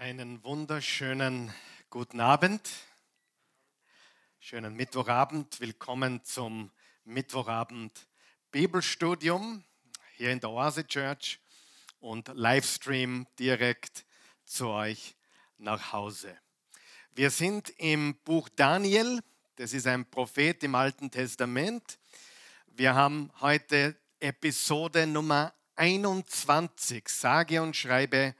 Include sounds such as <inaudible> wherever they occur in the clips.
Einen wunderschönen guten Abend, schönen Mittwochabend. Willkommen zum Mittwochabend Bibelstudium hier in der Oase Church und Livestream direkt zu euch nach Hause. Wir sind im Buch Daniel, das ist ein Prophet im Alten Testament. Wir haben heute Episode Nummer 21, sage und schreibe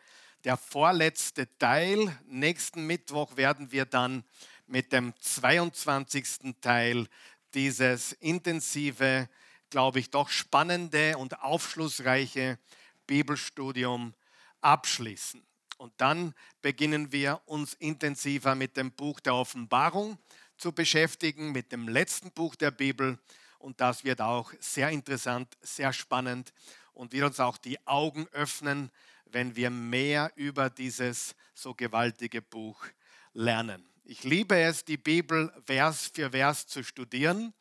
der vorletzte Teil. Nächsten Mittwoch werden wir dann mit dem 22. Teil dieses intensive, glaube ich, doch spannende und aufschlussreiche Bibelstudium abschließen. Und dann beginnen wir uns intensiver mit dem Buch der Offenbarung zu beschäftigen, mit dem letzten Buch der Bibel. Und das wird auch sehr interessant, sehr spannend und wird uns auch die Augen öffnen wenn wir mehr über dieses so gewaltige Buch lernen. Ich liebe es, die Bibel Vers für Vers zu studieren.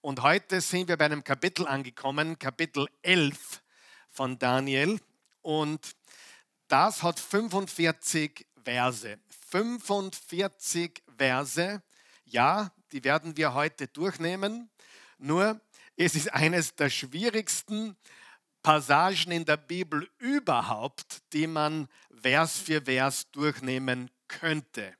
Und heute sind wir bei einem Kapitel angekommen, Kapitel 11 von Daniel. Und das hat 45 Verse. 45 Verse, ja, die werden wir heute durchnehmen. Nur, es ist eines der schwierigsten Passagen in der Bibel überhaupt, die man Vers für Vers durchnehmen könnte.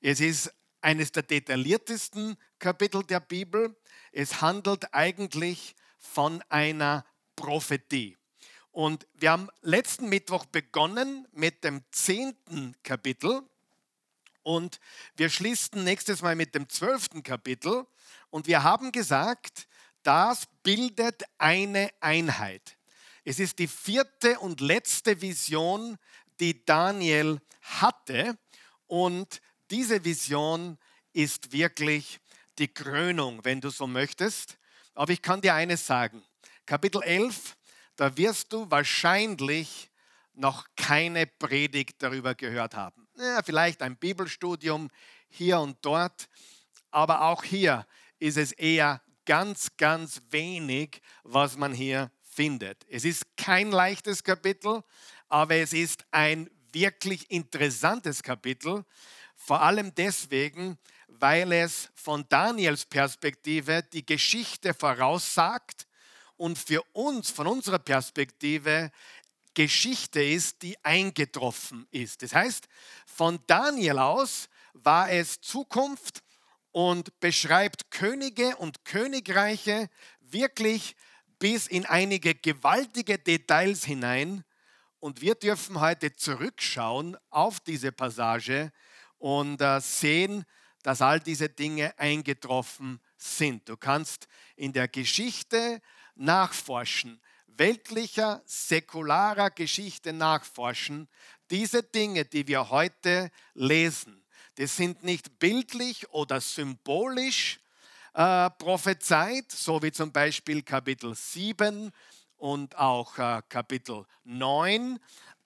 Es ist eines der detailliertesten Kapitel der Bibel. Es handelt eigentlich von einer Prophetie. Und wir haben letzten Mittwoch begonnen mit dem zehnten Kapitel und wir schließen nächstes Mal mit dem zwölften Kapitel und wir haben gesagt, das bildet eine Einheit. Es ist die vierte und letzte Vision, die Daniel hatte. Und diese Vision ist wirklich die Krönung, wenn du so möchtest. Aber ich kann dir eines sagen. Kapitel 11, da wirst du wahrscheinlich noch keine Predigt darüber gehört haben. Ja, vielleicht ein Bibelstudium hier und dort, aber auch hier ist es eher ganz, ganz wenig, was man hier findet. Es ist kein leichtes Kapitel, aber es ist ein wirklich interessantes Kapitel, vor allem deswegen, weil es von Daniels Perspektive die Geschichte voraussagt und für uns, von unserer Perspektive, Geschichte ist, die eingetroffen ist. Das heißt, von Daniel aus war es Zukunft und beschreibt Könige und Königreiche wirklich bis in einige gewaltige Details hinein. Und wir dürfen heute zurückschauen auf diese Passage und äh, sehen, dass all diese Dinge eingetroffen sind. Du kannst in der Geschichte nachforschen, weltlicher, säkularer Geschichte nachforschen, diese Dinge, die wir heute lesen. Das sind nicht bildlich oder symbolisch äh, prophezeit, so wie zum Beispiel Kapitel 7 und auch äh, Kapitel 9.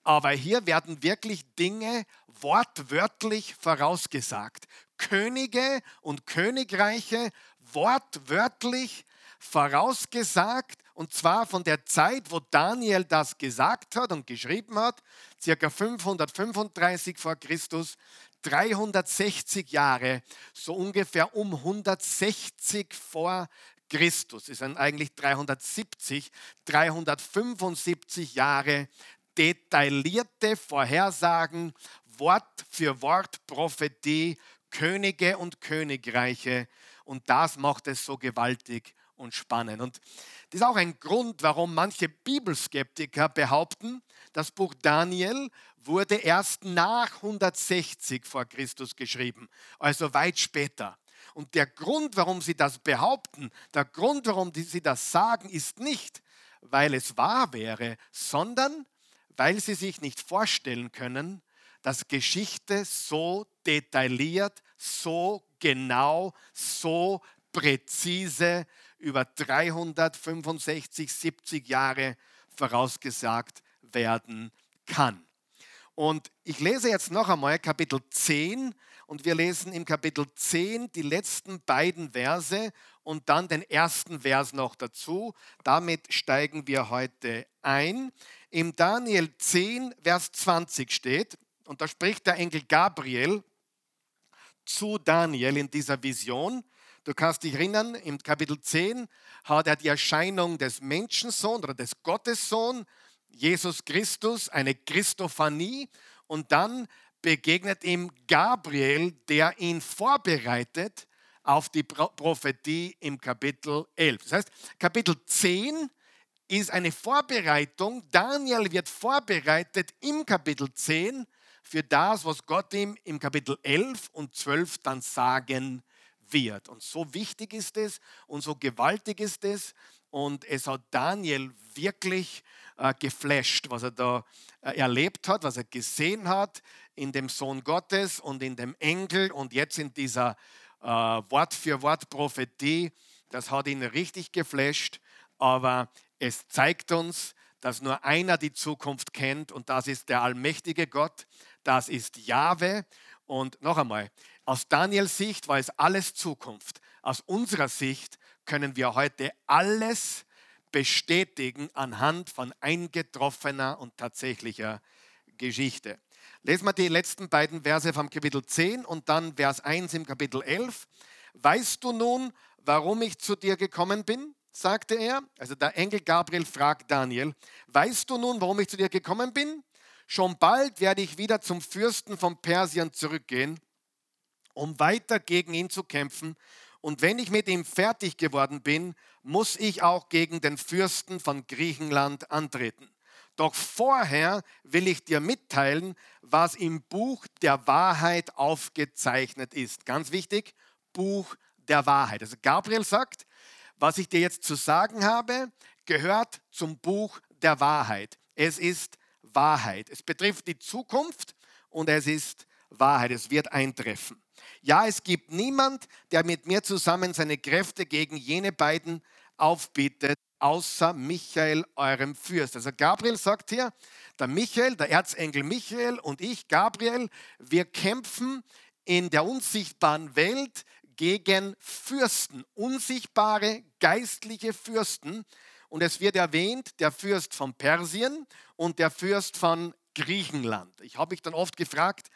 Aber hier werden wirklich Dinge wortwörtlich vorausgesagt. Könige und Königreiche wortwörtlich vorausgesagt und zwar von der Zeit, wo Daniel das gesagt hat und geschrieben hat, circa 535 vor Christus 360 Jahre, so ungefähr um 160 vor Christus, ist dann eigentlich 370, 375 Jahre detaillierte Vorhersagen, Wort für Wort Prophetie, Könige und Königreiche. Und das macht es so gewaltig und spannend. Und das ist auch ein Grund, warum manche Bibelskeptiker behaupten, das Buch Daniel wurde erst nach 160 vor Christus geschrieben, also weit später. Und der Grund, warum sie das behaupten, der Grund, warum sie das sagen, ist nicht, weil es wahr wäre, sondern weil sie sich nicht vorstellen können, dass Geschichte so detailliert, so genau, so präzise über 365, 70 Jahre vorausgesagt werden kann. Und ich lese jetzt noch einmal Kapitel 10 und wir lesen im Kapitel 10 die letzten beiden Verse und dann den ersten Vers noch dazu. Damit steigen wir heute ein. Im Daniel 10, Vers 20 steht, und da spricht der Engel Gabriel zu Daniel in dieser Vision. Du kannst dich erinnern, im Kapitel 10 hat er die Erscheinung des Menschensohns oder des Gottessohn, Jesus Christus, eine Christophanie. Und dann begegnet ihm Gabriel, der ihn vorbereitet auf die Prophetie im Kapitel 11. Das heißt, Kapitel 10 ist eine Vorbereitung. Daniel wird vorbereitet im Kapitel 10 für das, was Gott ihm im Kapitel 11 und 12 dann sagen wird. Und so wichtig ist es und so gewaltig ist es. Und es hat Daniel wirklich äh, geflasht, was er da äh, erlebt hat, was er gesehen hat in dem Sohn Gottes und in dem Engel und jetzt in dieser äh, Wort für Wort Prophetie. Das hat ihn richtig geflasht, aber es zeigt uns, dass nur einer die Zukunft kennt und das ist der allmächtige Gott, das ist Jahwe. Und noch einmal, aus Daniels Sicht war es alles Zukunft. Aus unserer Sicht können wir heute alles bestätigen anhand von eingetroffener und tatsächlicher Geschichte. Lesen wir die letzten beiden Verse vom Kapitel 10 und dann Vers 1 im Kapitel 11. Weißt du nun, warum ich zu dir gekommen bin? sagte er. Also der Engel Gabriel fragt Daniel, weißt du nun, warum ich zu dir gekommen bin? Schon bald werde ich wieder zum Fürsten von Persien zurückgehen, um weiter gegen ihn zu kämpfen. Und wenn ich mit ihm fertig geworden bin, muss ich auch gegen den Fürsten von Griechenland antreten. Doch vorher will ich dir mitteilen, was im Buch der Wahrheit aufgezeichnet ist. Ganz wichtig, Buch der Wahrheit. Also Gabriel sagt, was ich dir jetzt zu sagen habe, gehört zum Buch der Wahrheit. Es ist Wahrheit. Es betrifft die Zukunft und es ist Wahrheit. Es wird eintreffen. Ja, es gibt niemand, der mit mir zusammen seine Kräfte gegen jene beiden aufbietet, außer Michael, eurem Fürst. Also Gabriel sagt hier, der Michael, der Erzengel Michael und ich, Gabriel, wir kämpfen in der unsichtbaren Welt gegen Fürsten, unsichtbare geistliche Fürsten. Und es wird erwähnt, der Fürst von Persien und der Fürst von Griechenland. Ich habe mich dann oft gefragt,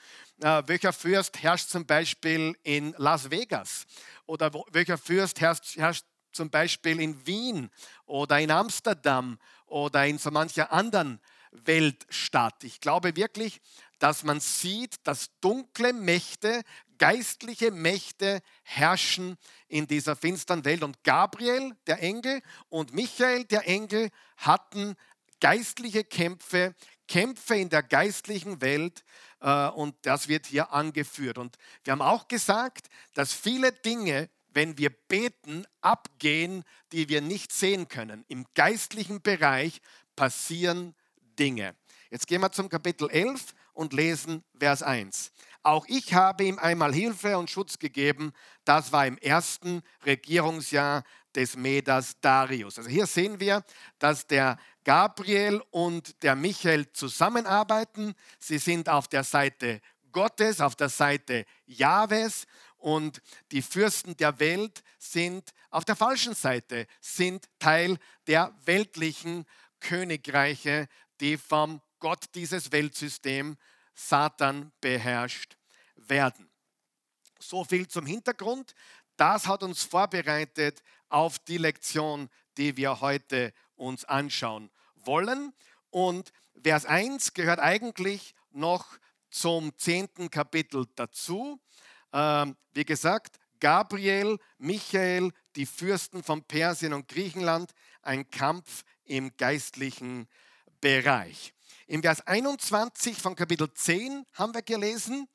welcher Fürst herrscht zum Beispiel in Las Vegas oder welcher Fürst herrscht, herrscht zum Beispiel in Wien oder in Amsterdam oder in so mancher anderen Weltstadt. Ich glaube wirklich, dass man sieht, dass dunkle Mächte, geistliche Mächte herrschen in dieser finsteren Welt. Und Gabriel, der Engel, und Michael, der Engel, hatten geistliche Kämpfe, Kämpfe in der geistlichen Welt. Äh, und das wird hier angeführt. Und wir haben auch gesagt, dass viele Dinge wenn wir beten, abgehen, die wir nicht sehen können. Im geistlichen Bereich passieren Dinge. Jetzt gehen wir zum Kapitel 11 und lesen Vers 1. Auch ich habe ihm einmal Hilfe und Schutz gegeben. Das war im ersten Regierungsjahr des Medas Darius. Also hier sehen wir, dass der Gabriel und der Michael zusammenarbeiten. Sie sind auf der Seite Gottes, auf der Seite Jahwes und die Fürsten der Welt sind auf der falschen Seite, sind Teil der weltlichen Königreiche, die vom Gott dieses Weltsystem Satan beherrscht werden. So viel zum Hintergrund. Das hat uns vorbereitet auf die Lektion, die wir heute uns anschauen wollen. Und Vers 1 gehört eigentlich noch zum zehnten Kapitel dazu. Ähm, wie gesagt, Gabriel, Michael, die Fürsten von Persien und Griechenland, ein Kampf im geistlichen Bereich. Im Vers 21 von Kapitel 10 haben wir gelesen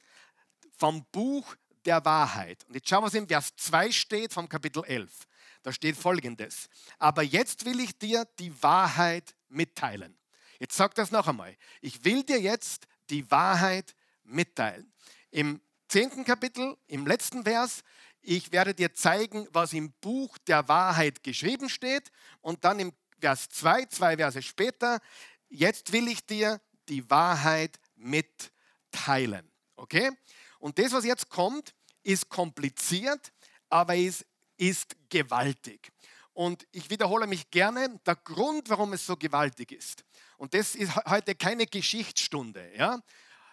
vom Buch der Wahrheit. Und jetzt schauen wir, was im Vers 2 steht vom Kapitel 11. Da steht folgendes. Aber jetzt will ich dir die Wahrheit mitteilen. Jetzt sag das noch einmal. Ich will dir jetzt die Wahrheit mitteilen. Im zehnten Kapitel, im letzten Vers, ich werde dir zeigen, was im Buch der Wahrheit geschrieben steht. Und dann im Vers 2, zwei Verse später, jetzt will ich dir die Wahrheit mitteilen. Okay? Und das, was jetzt kommt, ist kompliziert, aber es ist gewaltig. Und ich wiederhole mich gerne, der Grund, warum es so gewaltig ist, und das ist heute keine Geschichtsstunde, ja?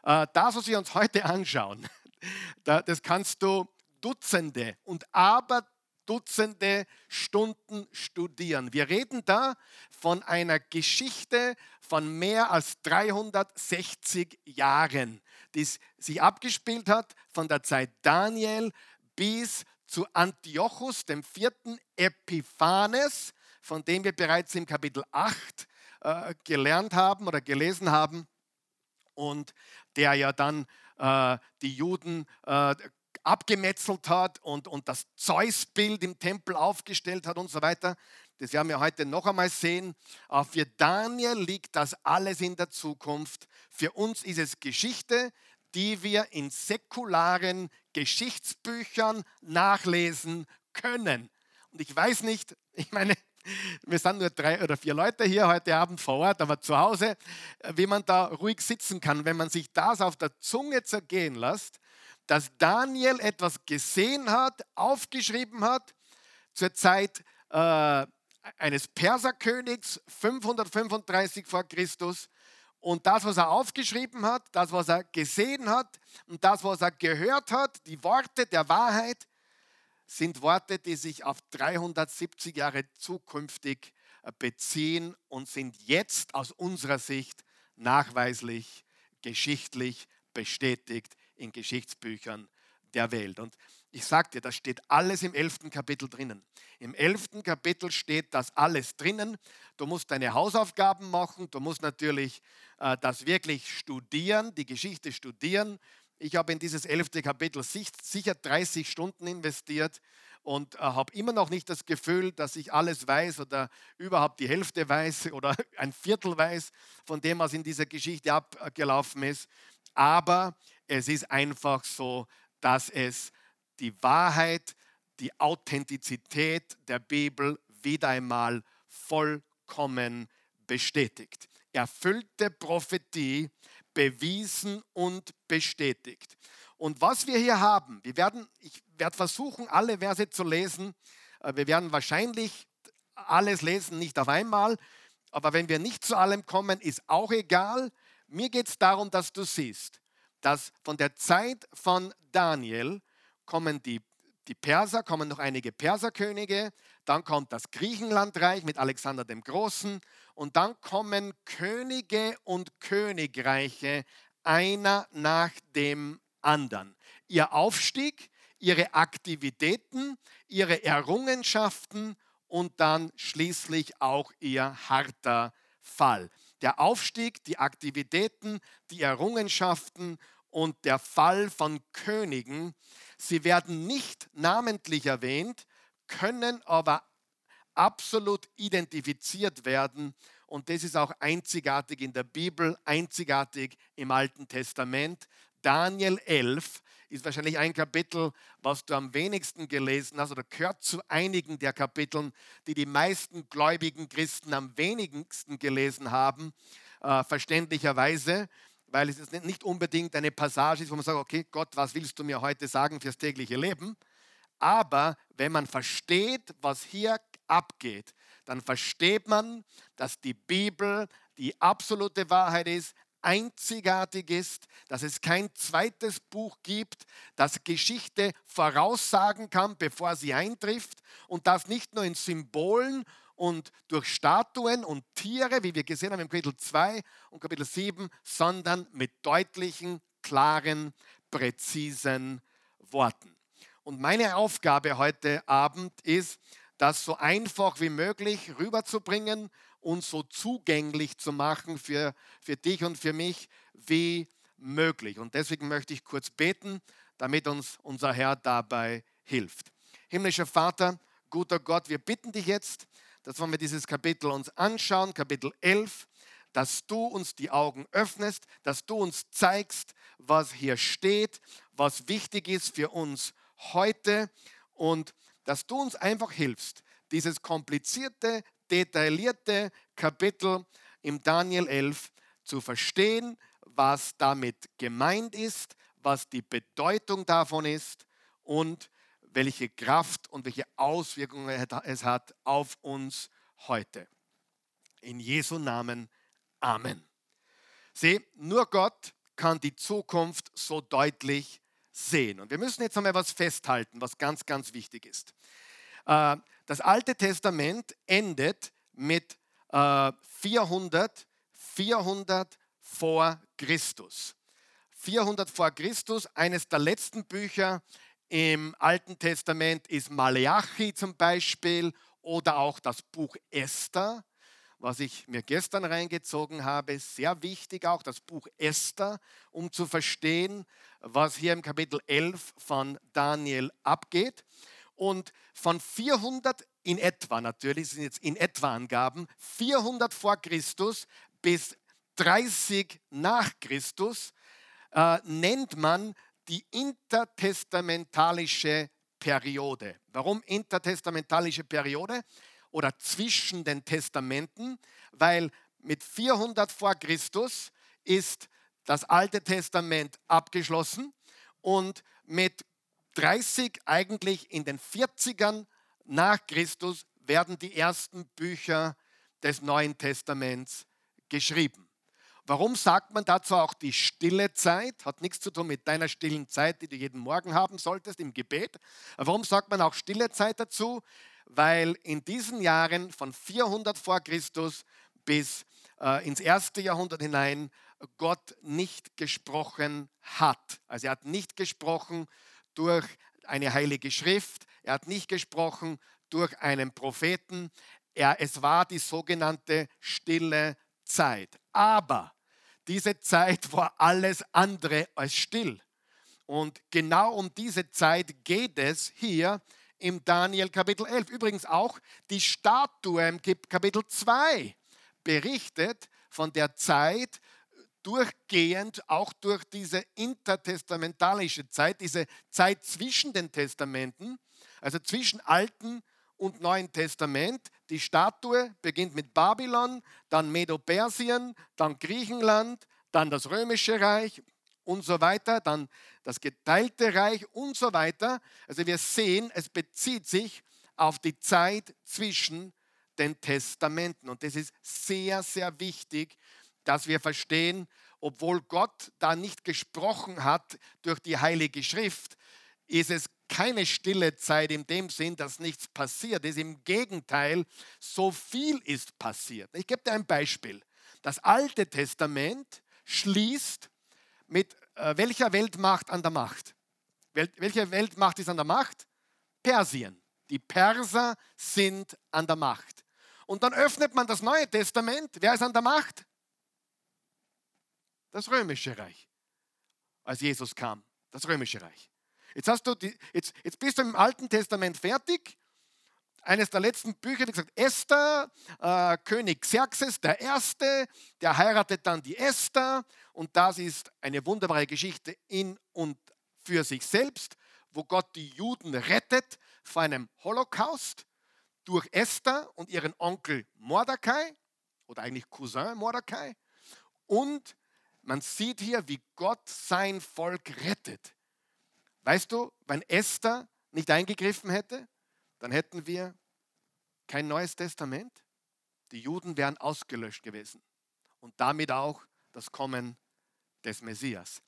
Äh, das, was wir uns heute <laughs> anschauen, das kannst du Dutzende und aber Dutzende Stunden studieren. Wir reden da von einer Geschichte von mehr als 360 Jahren, die sich abgespielt hat von der Zeit Daniel bis zu Antiochus, dem vierten Epiphanes, von dem wir bereits im Kapitel 8 äh, gelernt haben oder gelesen haben und der ja dann äh, die Juden äh, abgemetzelt hat und, und das Zeus-Bild im Tempel aufgestellt hat und so weiter. Das werden wir heute noch einmal sehen. Aber für Daniel liegt das alles in der Zukunft. Für uns ist es Geschichte, die wir in säkularen Geschichtsbüchern nachlesen können. Und ich weiß nicht, <laughs> ich meine, wir sind nur drei oder vier Leute hier heute Abend vor Ort, aber zu Hause, äh, wie man da ruhig sitzen kann, wenn man sich das auf der Zunge zergehen lässt, dass Daniel etwas gesehen hat, aufgeschrieben hat, zur Zeit äh, eines Perserkönigs 535 vor Christus. Und das, was er aufgeschrieben hat, das, was er gesehen hat und das, was er gehört hat, die Worte der Wahrheit, sind Worte, die sich auf 370 Jahre zukünftig äh, beziehen und sind jetzt aus unserer Sicht nachweislich, geschichtlich bestätigt in Geschichtsbüchern der Welt. Und ich sagte, das steht alles im elften Kapitel drinnen. Im elften Kapitel steht das alles drinnen. Du musst deine Hausaufgaben machen, du musst natürlich äh, das wirklich studieren, die Geschichte studieren. Ich habe in dieses elfte Kapitel sicher 30 Stunden investiert und äh, habe immer noch nicht das Gefühl, dass ich alles weiß oder überhaupt die Hälfte weiß <laughs> oder ein Viertel weiß von dem, was in dieser Geschichte abgelaufen ist. Aber es ist einfach so, dass es die Wahrheit, die Authentizität der Bibel wieder einmal vollkommen bestätigt. Erfüllte Prophetie, bewiesen und bestätigt. Und was wir hier haben, wir werden, ich werde versuchen, alle Verse zu lesen. Äh, wir werden wahrscheinlich alles lesen, nicht auf einmal. Aber wenn wir nicht zu allem kommen, ist auch egal. Mir geht es darum, dass du siehst, dass von der Zeit von Daniel kommen die, die Perser, kommen noch einige Perserkönige, dann kommt das Griechenlandreich mit Alexander dem Großen und dann kommen Könige und Königreiche einer nach dem anderen. Ihr Aufstieg, ihre Aktivitäten, ihre Errungenschaften und dann schließlich auch ihr harter Fall. Der Aufstieg, die Aktivitäten, die Errungenschaften und der Fall von Königen, sie werden nicht namentlich erwähnt, können aber absolut identifiziert werden. Und das ist auch einzigartig in der Bibel, einzigartig im Alten Testament. Daniel 11 ist wahrscheinlich ein Kapitel, was du am wenigsten gelesen hast oder gehört zu einigen der Kapiteln, die die meisten gläubigen Christen am wenigsten gelesen haben, äh, verständlicherweise, weil es nicht unbedingt eine Passage ist, wo man sagt, okay, Gott, was willst du mir heute sagen fürs tägliche Leben? Aber wenn man versteht, was hier abgeht, dann versteht man, dass die Bibel die absolute Wahrheit ist, einzigartig ist, dass es kein zweites Buch gibt, das Geschichte voraussagen kann, bevor sie eintrifft und das nicht nur in Symbolen und durch Statuen und Tiere, wie wir gesehen haben im Kapitel 2 und Kapitel 7, sondern mit deutlichen, klaren, präzisen Worten. Und meine Aufgabe heute Abend ist, das so einfach wie möglich rüberzubringen und so zugänglich zu machen für, für dich und für mich wie möglich. Und deswegen möchte ich kurz beten, damit uns unser Herr dabei hilft. Himmlischer Vater, guter Gott, wir bitten dich jetzt, dass wenn wir dieses Kapitel uns anschauen, Kapitel 11, dass du uns die Augen öffnest, dass du uns zeigst, was hier steht, was wichtig ist für uns heute und dass du uns einfach hilfst, dieses komplizierte, detaillierte Kapitel im Daniel 11 zu verstehen, was damit gemeint ist, was die Bedeutung davon ist und welche Kraft und welche Auswirkungen es hat auf uns heute. In Jesu Namen. Amen. Sieh, nur Gott kann die Zukunft so deutlich sehen. Und wir müssen jetzt einmal was festhalten, was ganz, ganz wichtig ist. Äh, das Alte Testament endet mit 400, äh, 400 vor Christus. 400 vor Christus, eines der letzten Bücher im Alten Testament ist Maleachi zum Beispiel oder auch das Buch Esther, was ich mir gestern reingezogen habe. Sehr wichtig auch das Buch Esther, um zu verstehen, was hier im Kapitel 11 von Daniel abgeht. Und von 400 in etwa, natürlich sind jetzt in etwa Angaben, 400 vor Christus bis 30 nach Christus äh, nennt man die intertestamentalische Periode. Warum intertestamentalische Periode oder zwischen den Testamenten? Weil mit 400 vor Christus ist das Alte Testament abgeschlossen und mit 30 eigentlich in den 40ern nach Christus werden die ersten Bücher des Neuen Testaments geschrieben. Warum sagt man dazu auch die stille Zeit? Hat nichts zu tun mit deiner stillen Zeit, die du jeden Morgen haben solltest im Gebet. Warum sagt man auch stille Zeit dazu? Weil in diesen Jahren von 400 vor Christus bis äh, ins erste Jahrhundert hinein Gott nicht gesprochen hat. Also er hat nicht gesprochen durch eine heilige Schrift, er hat nicht gesprochen durch einen Propheten, er, es war die sogenannte stille Zeit. Aber diese Zeit war alles andere als still. Und genau um diese Zeit geht es hier im Daniel Kapitel 11. Übrigens auch die Statue im Kapitel 2 berichtet von der Zeit, durchgehend auch durch diese intertestamentalische Zeit, diese Zeit zwischen den Testamenten, also zwischen Alten und Neuen Testament. Die Statue beginnt mit Babylon, dann Medo-Persien, dann Griechenland, dann das Römische Reich und so weiter, dann das geteilte Reich und so weiter. Also wir sehen, es bezieht sich auf die Zeit zwischen den Testamenten. Und das ist sehr, sehr wichtig, dass wir verstehen, obwohl Gott da nicht gesprochen hat durch die Heilige Schrift, ist es keine stille Zeit in dem Sinn, dass nichts passiert ist. Im Gegenteil, so viel ist passiert. Ich gebe dir ein Beispiel. Das Alte Testament schließt mit äh, welcher Weltmacht an der Macht? Wel welche Weltmacht ist an der Macht? Persien. Die Perser sind an der Macht. Und dann öffnet man das Neue Testament. Wer ist an der Macht? Das Römische Reich. Als Jesus kam. Das Römische Reich. Jetzt, hast du die, jetzt, jetzt bist du im Alten Testament fertig. Eines der letzten Bücher, die gesagt, Esther, äh, König Xerxes der Erste, der heiratet dann die Esther und das ist eine wunderbare Geschichte in und für sich selbst, wo Gott die Juden rettet vor einem Holocaust durch Esther und ihren Onkel Mordecai oder eigentlich Cousin Mordecai und man sieht hier, wie Gott sein Volk rettet. Weißt du, wenn Esther nicht eingegriffen hätte, dann hätten wir kein neues Testament. Die Juden wären ausgelöscht gewesen und damit auch das Kommen des Messias.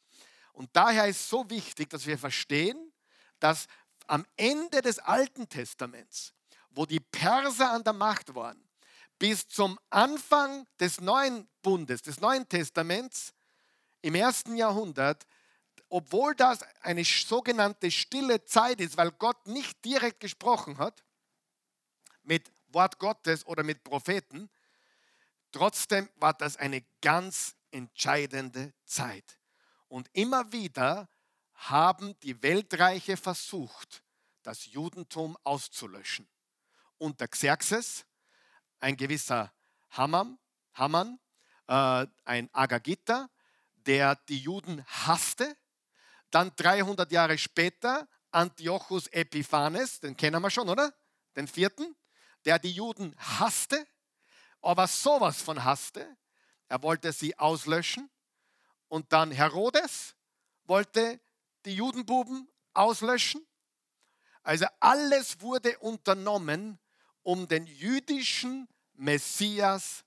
Und daher ist so wichtig, dass wir verstehen, dass am Ende des Alten Testaments, wo die Perser an der Macht waren, bis zum Anfang des neuen Bundes, des Neuen Testaments, im ersten Jahrhundert, obwohl das eine sogenannte stille Zeit ist, weil Gott nicht direkt gesprochen hat, mit Wort Gottes oder mit Propheten, trotzdem war das eine ganz entscheidende Zeit. Und immer wieder haben die Weltreiche versucht, das Judentum auszulöschen. Unter Xerxes, ein gewisser Haman, Haman äh, ein Agagita, der die Juden hasste. Dann 300 Jahre später Antiochus Epiphanes, den kennen wir schon, oder? Den vierten, der die Juden hasste, aber sowas von hasste. Er wollte sie auslöschen. Und dann Herodes wollte die Judenbuben auslöschen. Also alles wurde unternommen, um den jüdischen Messias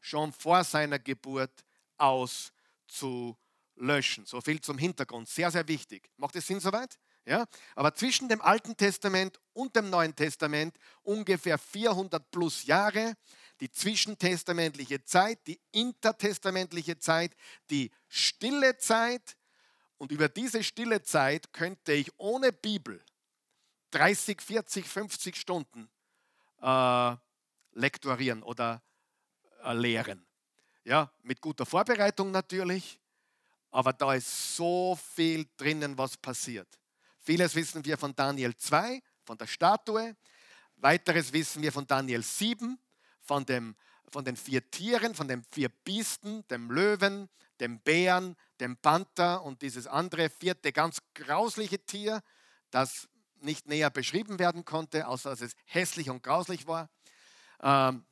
schon vor seiner Geburt auszulöschen zu löschen. So viel zum Hintergrund. Sehr, sehr wichtig. Macht es Sinn soweit? Ja? Aber zwischen dem Alten Testament und dem Neuen Testament ungefähr 400 plus Jahre, die zwischentestamentliche Zeit, die intertestamentliche Zeit, die stille Zeit. Und über diese stille Zeit könnte ich ohne Bibel 30, 40, 50 Stunden äh, lektorieren oder äh, lehren. Ja, mit guter Vorbereitung natürlich, aber da ist so viel drinnen, was passiert. Vieles wissen wir von Daniel 2, von der Statue. Weiteres wissen wir von Daniel 7, von, dem, von den vier Tieren, von den vier Biester, dem Löwen, dem Bären, dem Panther und dieses andere vierte ganz grausliche Tier, das nicht näher beschrieben werden konnte, außer dass es hässlich und grauslich war. Ähm,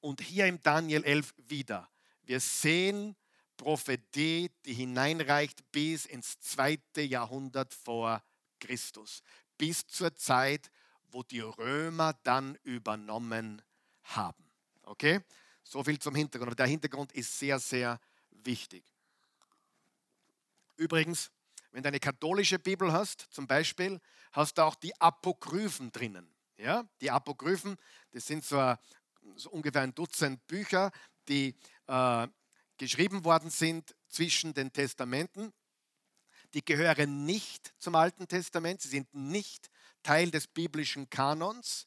und hier im Daniel 11 wieder. Wir sehen Prophetie, die hineinreicht bis ins zweite Jahrhundert vor Christus, bis zur Zeit, wo die Römer dann übernommen haben. Okay? So viel zum Hintergrund. Aber der Hintergrund ist sehr, sehr wichtig. Übrigens, wenn du eine katholische Bibel hast, zum Beispiel, hast du auch die Apokryphen drinnen. Ja? Die Apokryphen, das sind so, so ungefähr ein Dutzend Bücher, die äh, geschrieben worden sind zwischen den Testamenten die gehören nicht zum Alten Testament, sie sind nicht Teil des biblischen Kanons,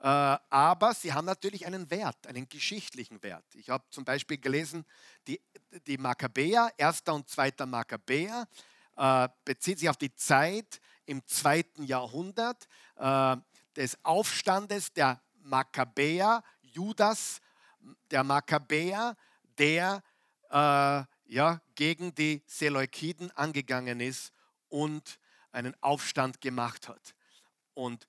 äh, aber sie haben natürlich einen Wert, einen geschichtlichen Wert. Ich habe zum Beispiel gelesen, die, die Makkabäer, erster und zweiter Makkabäer, äh, bezieht sich auf die Zeit im zweiten Jahrhundert äh, des Aufstandes der Makkabäer, Judas, der Makkabäer, der ja, gegen die Seleukiden angegangen ist und einen Aufstand gemacht hat und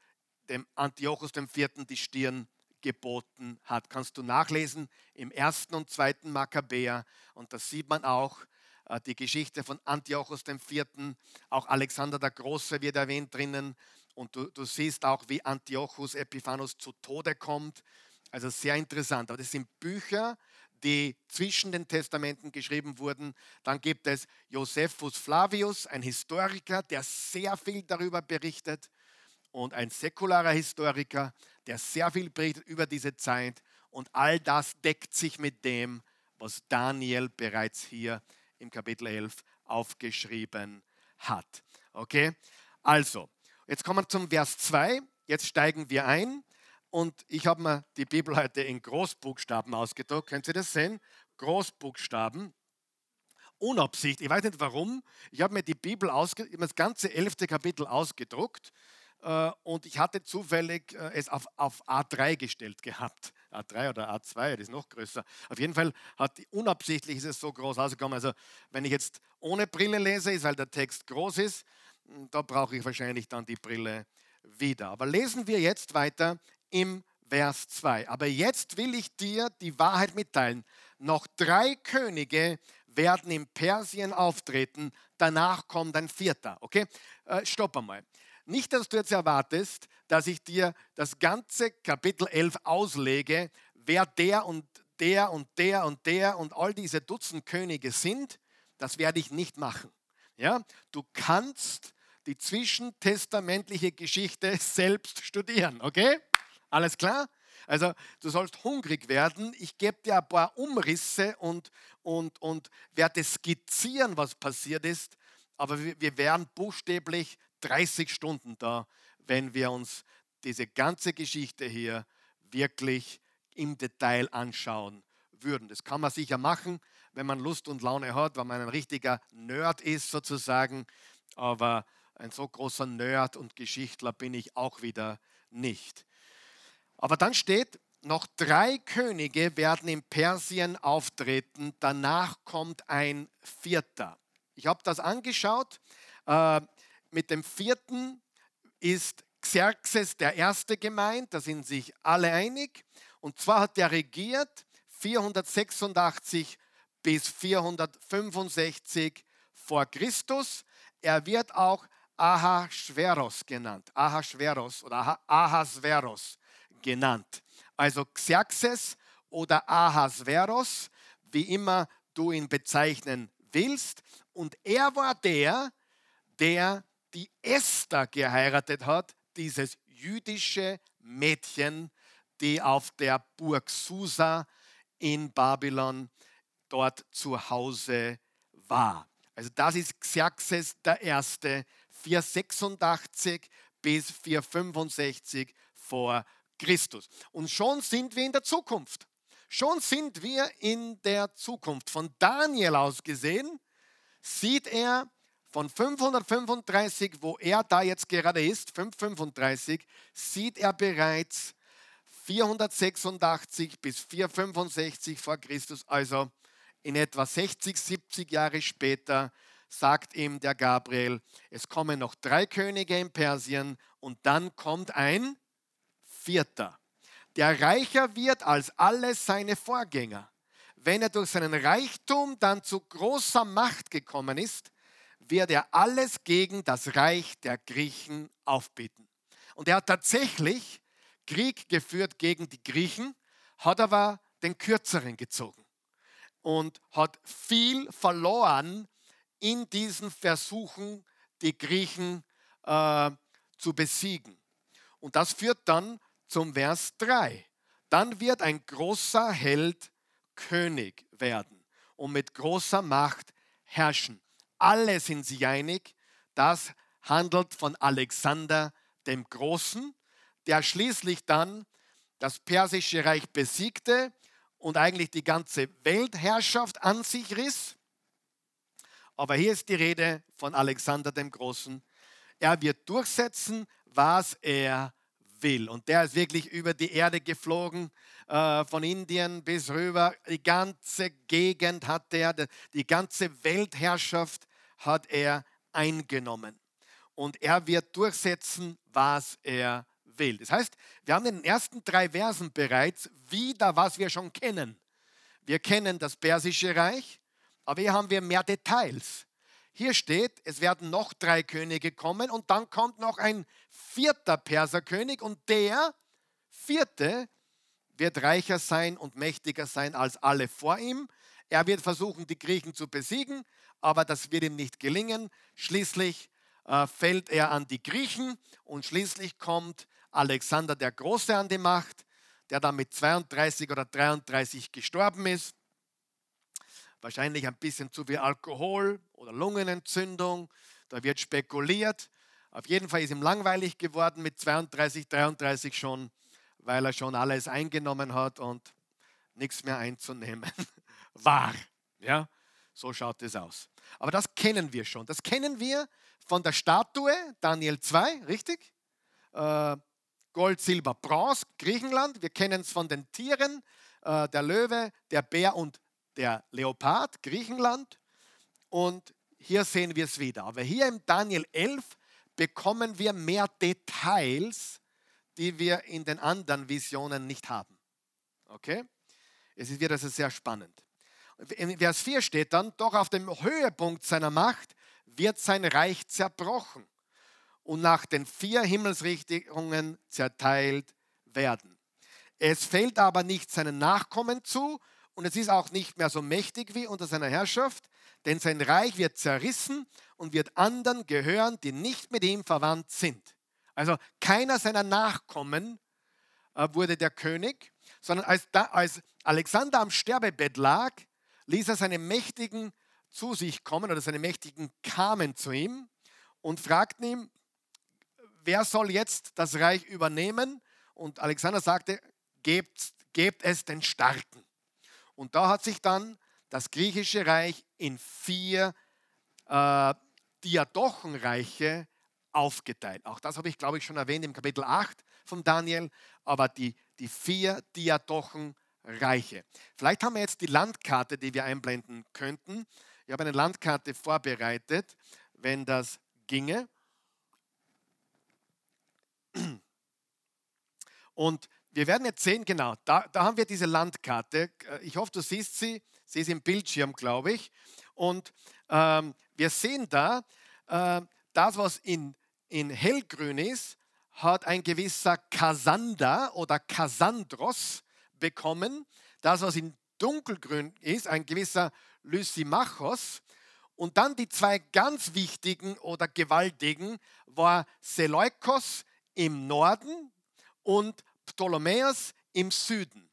dem Antiochus IV. die Stirn geboten hat. Kannst du nachlesen im ersten und zweiten Makkabäer und da sieht man auch äh, die Geschichte von Antiochus IV. Auch Alexander der Große wird erwähnt drinnen und du, du siehst auch, wie Antiochus Epiphanos zu Tode kommt. Also sehr interessant. Aber das sind Bücher, die zwischen den Testamenten geschrieben wurden. Dann gibt es Josephus Flavius, ein Historiker, der sehr viel darüber berichtet und ein säkularer Historiker, der sehr viel berichtet über diese Zeit. Und all das deckt sich mit dem, was Daniel bereits hier im Kapitel 11 aufgeschrieben hat. Okay? Also, jetzt kommen wir zum Vers 2. Jetzt steigen wir ein. Und ich habe mir die Bibel heute in Großbuchstaben ausgedruckt. Können Sie das sehen? Großbuchstaben. Unabsicht, ich weiß nicht warum. Ich habe mir die Bibel ausgedruckt, das ganze elfte Kapitel ausgedruckt äh, und ich hatte zufällig äh, es auf, auf A3 gestellt gehabt. <laughs> A3 oder A2, das ist noch größer. Auf jeden Fall hat unabsichtlich ist es so groß ausgekommen. Also wenn ich jetzt ohne Brille lese, ist weil der Text groß ist, da brauche ich wahrscheinlich dann die Brille wieder. Aber lesen wir jetzt weiter im Vers 2. Aber jetzt will ich dir die Wahrheit mitteilen. Noch drei Könige werden in Persien auftreten, danach kommt ein vierter. Okay, äh, stopp einmal. Nicht, dass du jetzt erwartest, dass ich dir das ganze Kapitel 11 auslege, wer der und der und der und der und all diese Dutzend Könige sind. Das werde ich nicht machen. Ja, du kannst die zwischentestamentliche Geschichte <laughs> selbst studieren, okay? Alles klar? Also du sollst hungrig werden. Ich gebe dir ein paar Umrisse und, und, und werde skizzieren, was passiert ist. Aber wir, wir wären buchstäblich 30 Stunden da, wenn wir uns diese ganze Geschichte hier wirklich im Detail anschauen würden. Das kann man sicher machen, wenn man Lust und Laune hat, wenn man ein richtiger Nerd ist sozusagen. Aber ein so großer Nerd und Geschichtler bin ich auch wieder nicht. Aber dann steht, noch drei Könige werden in Persien auftreten, danach kommt ein vierter. Ich habe das angeschaut. Äh, mit dem vierten ist Xerxes der erste gemeint, da sind sich alle einig. Und zwar hat er regiert 486 bis 465 vor Christus. Er wird auch Ahasveros genannt. Ahasveros oder Ahasveros genannt. Also Xerxes oder Ahasveros, wie immer du ihn bezeichnen willst. Und er war der, der die Esther geheiratet hat, dieses jüdische Mädchen, die auf der Burg Susa in Babylon dort zu Hause war. Also das ist Xerxes der Erste, 486 bis 465 vor Christus. Und schon sind wir in der Zukunft. Schon sind wir in der Zukunft. Von Daniel aus gesehen sieht er von 535, wo er da jetzt gerade ist, 535, sieht er bereits 486 bis 465 vor Christus, also in etwa 60, 70 Jahre später, sagt ihm der Gabriel, es kommen noch drei Könige in Persien und dann kommt ein vierter, der reicher wird als alle seine Vorgänger. Wenn er durch seinen Reichtum dann zu großer Macht gekommen ist, wird er alles gegen das Reich der Griechen aufbieten. Und er hat tatsächlich Krieg geführt gegen die Griechen, hat aber den kürzeren gezogen und hat viel verloren in diesen Versuchen, die Griechen äh, zu besiegen. Und das führt dann zum Vers 3. Dann wird ein großer Held König werden und mit großer Macht herrschen. Alle sind sich einig, das handelt von Alexander dem Großen, der schließlich dann das persische Reich besiegte und eigentlich die ganze Weltherrschaft an sich riss. Aber hier ist die Rede von Alexander dem Großen. Er wird durchsetzen, was er will. Und der ist wirklich über die Erde geflogen, äh, von Indien bis rüber. Die ganze Gegend hat er, die ganze Weltherrschaft hat er eingenommen. Und er wird durchsetzen, was er will. Das heißt, wir haben in den ersten drei Versen bereits wieder, was wir schon kennen. Wir kennen das persische Reich, aber hier haben wir mehr Details. Hier steht, es werden noch drei Könige kommen und dann kommt noch ein vierter Perserkönig und der vierte wird reicher sein und mächtiger sein als alle vor ihm. Er wird versuchen, die Griechen zu besiegen, aber das wird ihm nicht gelingen. Schließlich äh, fällt er an die Griechen und schließlich kommt Alexander der Große an die Macht, der dann mit 32 oder 33 gestorben ist wahrscheinlich ein bisschen zu viel Alkohol oder Lungenentzündung. Da wird spekuliert. Auf jeden Fall ist ihm langweilig geworden mit 32, 33 schon, weil er schon alles eingenommen hat und nichts mehr einzunehmen <laughs> war. Ja, so schaut es aus. Aber das kennen wir schon. Das kennen wir von der Statue Daniel 2, richtig? Äh, Gold, Silber, Bronze, Griechenland. Wir kennen es von den Tieren, äh, der Löwe, der Bär und der Leopard, Griechenland. Und hier sehen wir es wieder. Aber hier im Daniel 11 bekommen wir mehr Details, die wir in den anderen Visionen nicht haben. Okay? Es ist wieder sehr spannend. In Vers 4 steht dann, doch auf dem Höhepunkt seiner Macht wird sein Reich zerbrochen und nach den vier Himmelsrichtungen zerteilt werden. Es fällt aber nicht seinen Nachkommen zu, und es ist auch nicht mehr so mächtig wie unter seiner Herrschaft, denn sein Reich wird zerrissen und wird anderen gehören, die nicht mit ihm verwandt sind. Also keiner seiner Nachkommen äh, wurde der König, sondern als, als Alexander am Sterbebett lag, ließ er seine Mächtigen zu sich kommen oder seine Mächtigen kamen zu ihm und fragten ihm, wer soll jetzt das Reich übernehmen? Und Alexander sagte, gebt, gebt es den Starken. Und da hat sich dann das griechische Reich in vier äh, Diadochenreiche aufgeteilt. Auch das habe ich, glaube ich, schon erwähnt im Kapitel 8 von Daniel, aber die, die vier Diadochenreiche. Vielleicht haben wir jetzt die Landkarte, die wir einblenden könnten. Ich habe eine Landkarte vorbereitet, wenn das ginge. Und wir werden jetzt sehen, genau, da, da haben wir diese Landkarte. Äh, ich hoffe, du siehst sie. Sie ist im Bildschirm, glaube ich. Und ähm, wir sehen da, äh, das, was in, in hellgrün ist, hat ein gewisser Kassander oder Kassandros bekommen. Das, was in dunkelgrün ist, ein gewisser Lysimachos. Und dann die zwei ganz wichtigen oder gewaltigen war Seleukos im Norden und Ptolemäus im Süden.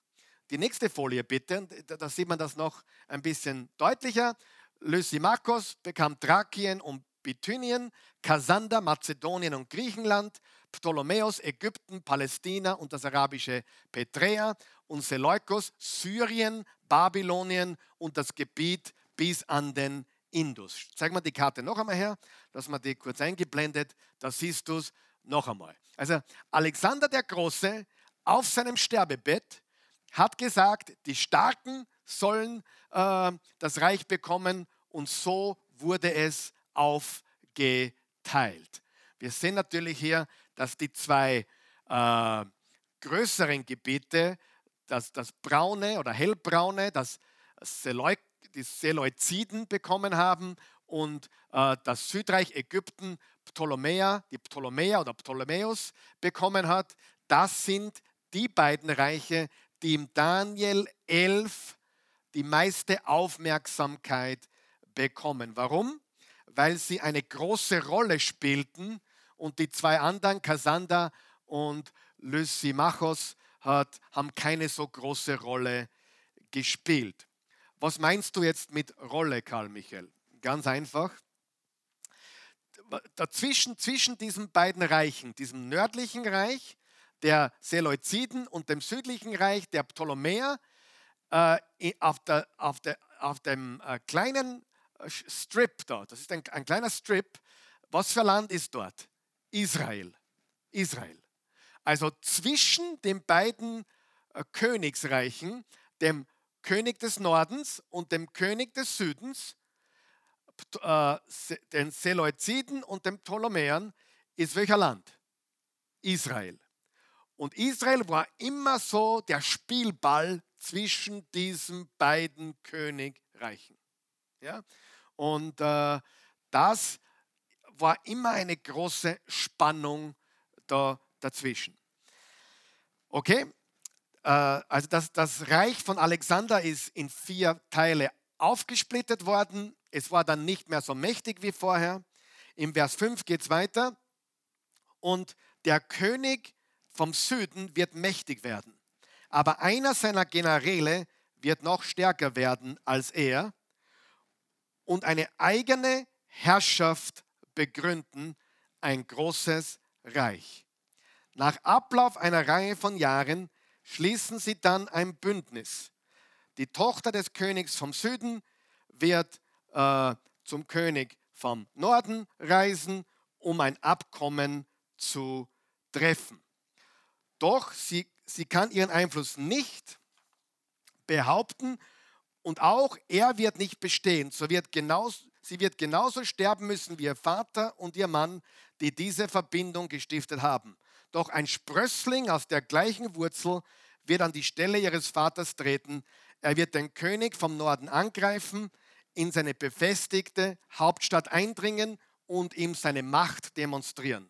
Die nächste Folie bitte, da sieht man das noch ein bisschen deutlicher. Lysimachos bekam Thrakien und Bithynien, Kassander Mazedonien und Griechenland, Ptolemäus Ägypten, Palästina und das arabische Petrea und Seleukos Syrien, Babylonien und das Gebiet bis an den Indus. Zeig mal die Karte noch einmal her, dass man die kurz eingeblendet, da siehst du es noch einmal. Also Alexander der Große auf seinem Sterbebett hat gesagt, die Starken sollen äh, das Reich bekommen und so wurde es aufgeteilt. Wir sehen natürlich hier, dass die zwei äh, größeren Gebiete, das, das braune oder hellbraune, das Seleuc, die Seleuziden bekommen haben und äh, das Südreich Ägypten Ptolemäer, die Ptolemäer oder Ptolemäus bekommen hat. Das sind die beiden Reiche, die im Daniel 11 die meiste Aufmerksamkeit bekommen. Warum? Weil sie eine große Rolle spielten und die zwei anderen, Kassander und Lysimachos, hat, haben keine so große Rolle gespielt. Was meinst du jetzt mit Rolle, Karl Michael? Ganz einfach. Dazwischen, zwischen diesen beiden Reichen, diesem nördlichen Reich der Seleuziden und dem südlichen Reich der Ptolemäer, äh, auf, der, auf, der, auf dem äh, kleinen äh, Strip da, das ist ein, ein kleiner Strip, was für Land ist dort? Israel. Israel. Also zwischen den beiden Königsreichen, dem König des Nordens und dem König des Südens, den Seleuziden und den Ptolemäern, ist welcher Land? Israel. Und Israel war immer so der Spielball zwischen diesen beiden Königreichen. Ja? Und äh, das war immer eine große Spannung da dazwischen. Okay, äh, also das, das Reich von Alexander ist in vier Teile aufgesplittet worden. Es war dann nicht mehr so mächtig wie vorher. Im Vers 5 geht es weiter. Und der König vom Süden wird mächtig werden. Aber einer seiner Generäle wird noch stärker werden als er und eine eigene Herrschaft begründen, ein großes Reich. Nach Ablauf einer Reihe von Jahren schließen sie dann ein Bündnis. Die Tochter des Königs vom Süden wird äh, zum König vom Norden reisen, um ein Abkommen zu treffen. Doch sie, sie kann ihren Einfluss nicht behaupten und auch er wird nicht bestehen. So wird genauso, sie wird genauso sterben müssen wie ihr Vater und ihr Mann, die diese Verbindung gestiftet haben. Doch ein Sprössling aus der gleichen Wurzel wird an die Stelle ihres Vaters treten. Er wird den König vom Norden angreifen, in seine befestigte Hauptstadt eindringen und ihm seine Macht demonstrieren.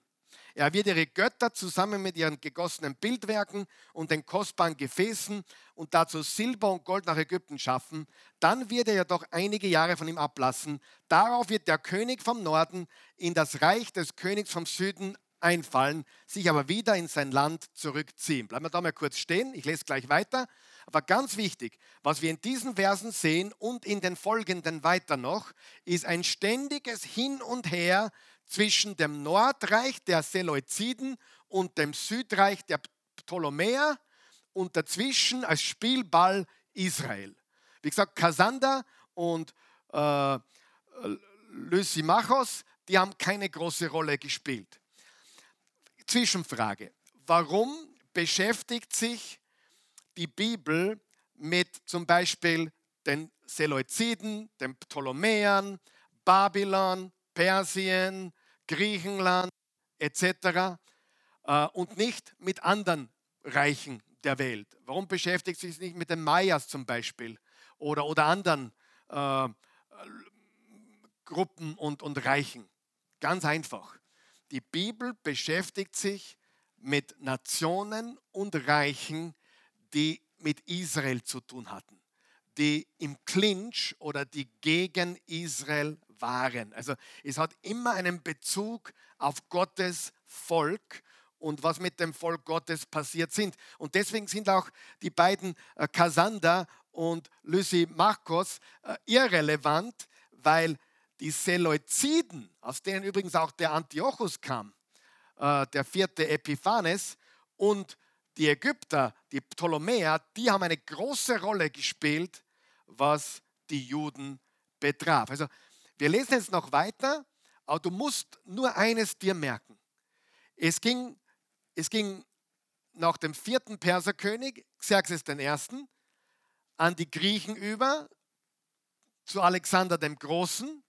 Er wird ihre Götter zusammen mit ihren gegossenen Bildwerken und den kostbaren Gefäßen und dazu Silber und Gold nach Ägypten schaffen. Dann wird er jedoch einige Jahre von ihm ablassen. Darauf wird der König vom Norden in das Reich des Königs vom Süden einfallen, sich aber wieder in sein Land zurückziehen. Bleiben wir da mal kurz stehen, ich lese gleich weiter. Aber ganz wichtig, was wir in diesen Versen sehen und in den folgenden weiter noch, ist ein ständiges Hin und Her zwischen dem Nordreich der Seleuziden und dem Südreich der Ptolemäer und dazwischen als Spielball Israel. Wie gesagt, Kassander und äh, Lysimachos, die haben keine große Rolle gespielt. Zwischenfrage. Warum beschäftigt sich die Bibel mit zum Beispiel den Seleuziden, den Ptolemäern, Babylon, Persien, Griechenland etc. Äh, und nicht mit anderen Reichen der Welt? Warum beschäftigt sich nicht mit den Mayas zum Beispiel oder, oder anderen äh, Gruppen und, und Reichen? Ganz einfach. Die Bibel beschäftigt sich mit Nationen und Reichen, die mit Israel zu tun hatten, die im Clinch oder die gegen Israel waren. Also es hat immer einen Bezug auf Gottes Volk und was mit dem Volk Gottes passiert sind. Und deswegen sind auch die beiden äh, Kassander und Lysimachos äh, irrelevant, weil die Seleuziden, aus denen übrigens auch der Antiochus kam, äh, der vierte Epiphanes, und die Ägypter, die Ptolemäer, die haben eine große Rolle gespielt, was die Juden betraf. Also wir lesen jetzt noch weiter, aber du musst nur eines dir merken. Es ging, es ging nach dem vierten Perserkönig, Xerxes I., an die Griechen über, zu Alexander dem Großen.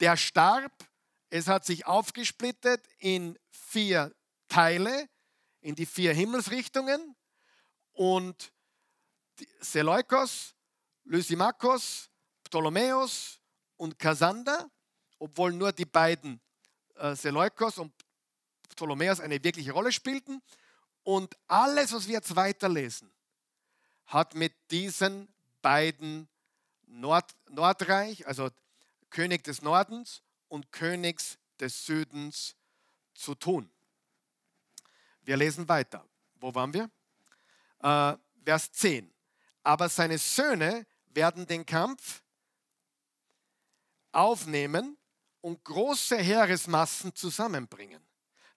Der starb, es hat sich aufgesplittet in vier Teile, in die vier Himmelsrichtungen und Seleukos, Lysimachos, Ptolemäus und Kassander, obwohl nur die beiden äh, Seleukos und Ptolemäus eine wirkliche Rolle spielten. Und alles, was wir jetzt weiterlesen, hat mit diesen beiden Nord Nordreich, also König des Nordens und Königs des Südens zu tun. Wir lesen weiter. Wo waren wir? Äh, Vers 10. Aber seine Söhne werden den Kampf aufnehmen und große Heeresmassen zusammenbringen.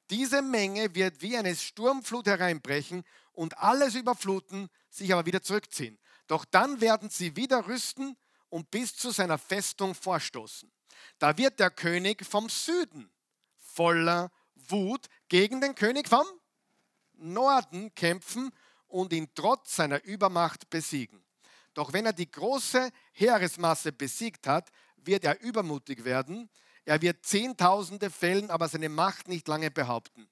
Diese Menge wird wie eine Sturmflut hereinbrechen und alles überfluten, sich aber wieder zurückziehen. Doch dann werden sie wieder rüsten und bis zu seiner Festung vorstoßen. Da wird der König vom Süden voller Wut gegen den König vom Norden kämpfen und ihn trotz seiner Übermacht besiegen. Doch wenn er die große Heeresmasse besiegt hat, wird er übermutig werden. Er wird Zehntausende fällen, aber seine Macht nicht lange behaupten.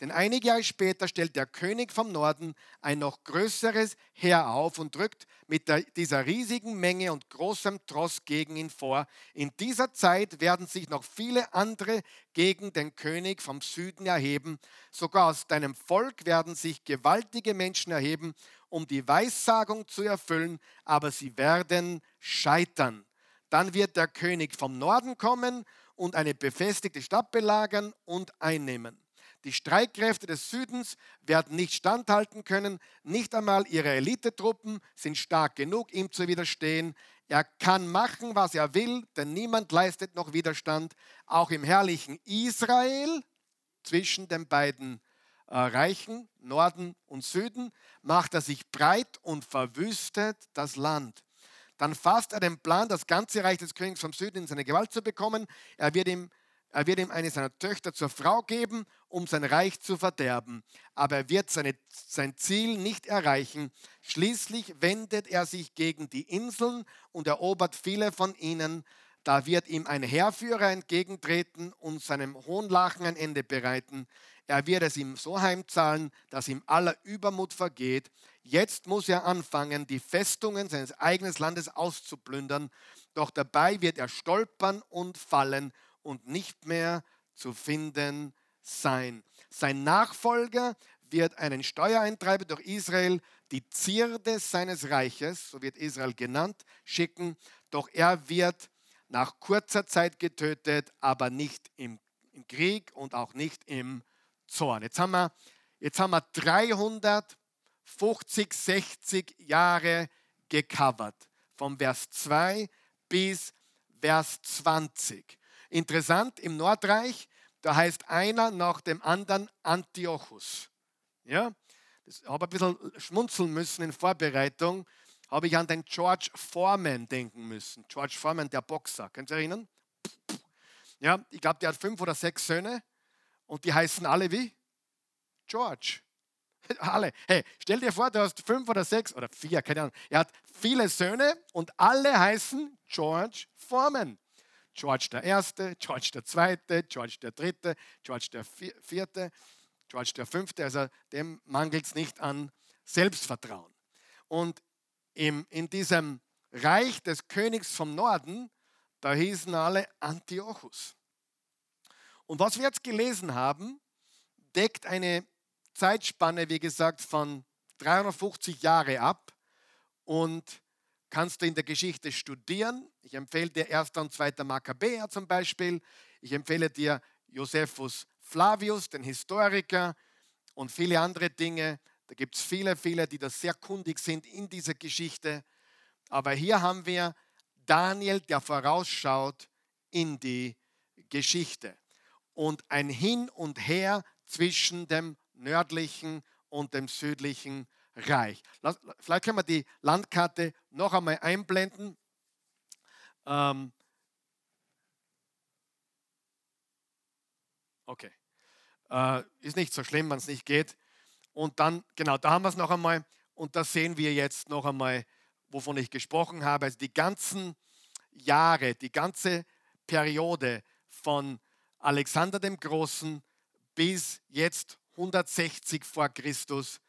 Denn einige Jahre später stellt der König vom Norden ein noch größeres Heer auf und drückt mit der, dieser riesigen Menge und großem Tross gegen ihn vor. In dieser Zeit werden sich noch viele andere gegen den König vom Süden erheben. Sogar aus deinem Volk werden sich gewaltige Menschen erheben, um die Weissagung zu erfüllen, aber sie werden scheitern. Dann wird der König vom Norden kommen und eine befestigte Stadt belagern und einnehmen. Die Streitkräfte des Südens werden nicht standhalten können, nicht einmal ihre Elitetruppen sind stark genug, ihm zu widerstehen. Er kann machen, was er will, denn niemand leistet noch Widerstand. Auch im herrlichen Israel zwischen den beiden äh, Reichen, Norden und Süden, macht er sich breit und verwüstet das Land. Dann fasst er den Plan, das ganze Reich des Königs vom Süden in seine Gewalt zu bekommen. Er wird ihm, er wird ihm eine seiner Töchter zur Frau geben, um sein Reich zu verderben. Aber er wird seine, sein Ziel nicht erreichen. Schließlich wendet er sich gegen die Inseln und erobert viele von ihnen. Da wird ihm ein Heerführer entgegentreten und seinem Hohnlachen ein Ende bereiten. Er wird es ihm so heimzahlen, dass ihm aller Übermut vergeht. Jetzt muss er anfangen, die Festungen seines eigenen Landes auszuplündern. Doch dabei wird er stolpern und fallen und nicht mehr zu finden sein. Sein Nachfolger wird einen Steuereintreiber durch Israel, die Zierde seines Reiches, so wird Israel genannt, schicken. Doch er wird nach kurzer Zeit getötet, aber nicht im, Krieg und auch nicht im Zorn. Jetzt haben wir, jetzt haben wir 350, 60 Jahre gecovert. Vom Vers 2 bis Vers 20. Interessant, im Nordreich, da heißt einer nach dem anderen Antiochus. Ja, ich habe ein bisschen schmunzeln müssen in Vorbereitung, habe ich an den George Foreman denken müssen. George Foreman, der Boxer, könnt ihr erinnern? Ja, ich glaube, der hat fünf oder sechs Söhne und die heißen alle wie? George. <laughs> Alle. Hey, stell dir vor, du hast fünf oder sechs oder vier, keine Ahnung. Er hat viele Söhne und alle heißen George Foreman. George der Erste, George der Zweite, George der Dritte, George der Vierte, George der Fünfte. Also dem mangelt es nicht an Selbstvertrauen. Und im, in diesem Reich des Königs vom Norden, da hießen alle Antiochus. Und was wir jetzt gelesen haben, deckt eine Zeitspanne, wie gesagt, von 350 Jahre ab. Und kannst du in der Geschichte studieren. Ich empfehle dir 1. und 2. Makkabäer zum Beispiel. Ich empfehle dir Josephus Flavius, den Historiker und viele andere Dinge. Da gibt es viele, viele, die da sehr kundig sind in dieser Geschichte. Aber hier haben wir Daniel, der vorausschaut in die Geschichte. Und ein Hin und Her zwischen dem nördlichen und dem südlichen Reich. Vielleicht können wir die Landkarte noch einmal einblenden. Ähm okay. Äh, ist nicht so schlimm, wenn es nicht geht. Und dann, genau, da haben wir es noch einmal. Und da sehen wir jetzt noch einmal, wovon ich gesprochen habe. Also die ganzen Jahre, die ganze Periode von Alexander dem Großen bis jetzt 160 vor Christus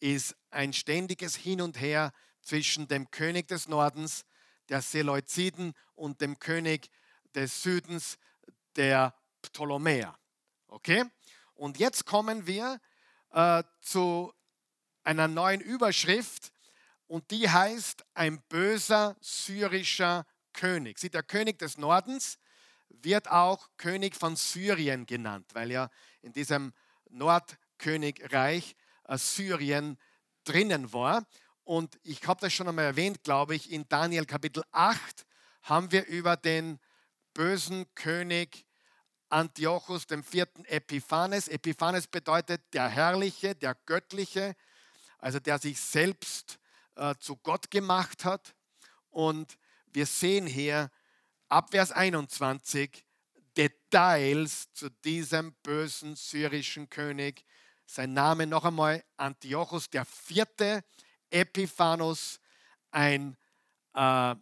ist ein ständiges Hin und Her zwischen dem König des Nordens, der Seleuziden, und dem König des Südens, der Ptolemäer. Okay? Und jetzt kommen wir äh, zu einer neuen Überschrift und die heißt ein böser syrischer König. Sieht der König des Nordens wird auch König von Syrien genannt, weil ja in diesem Nordkönigreich äh, Syrien drinnen war. Und ich habe das schon einmal erwähnt, glaube ich, in Daniel Kapitel 8 haben wir über den bösen König Antiochus IV. Epiphanes. Epiphanes bedeutet der Herrliche, der Göttliche, also der sich selbst äh, zu Gott gemacht hat. Und wir sehen hier ab Vers 21 Details zu diesem bösen syrischen König. Sein Name noch einmal Antiochus der vierte Epiphanos, ein, äh,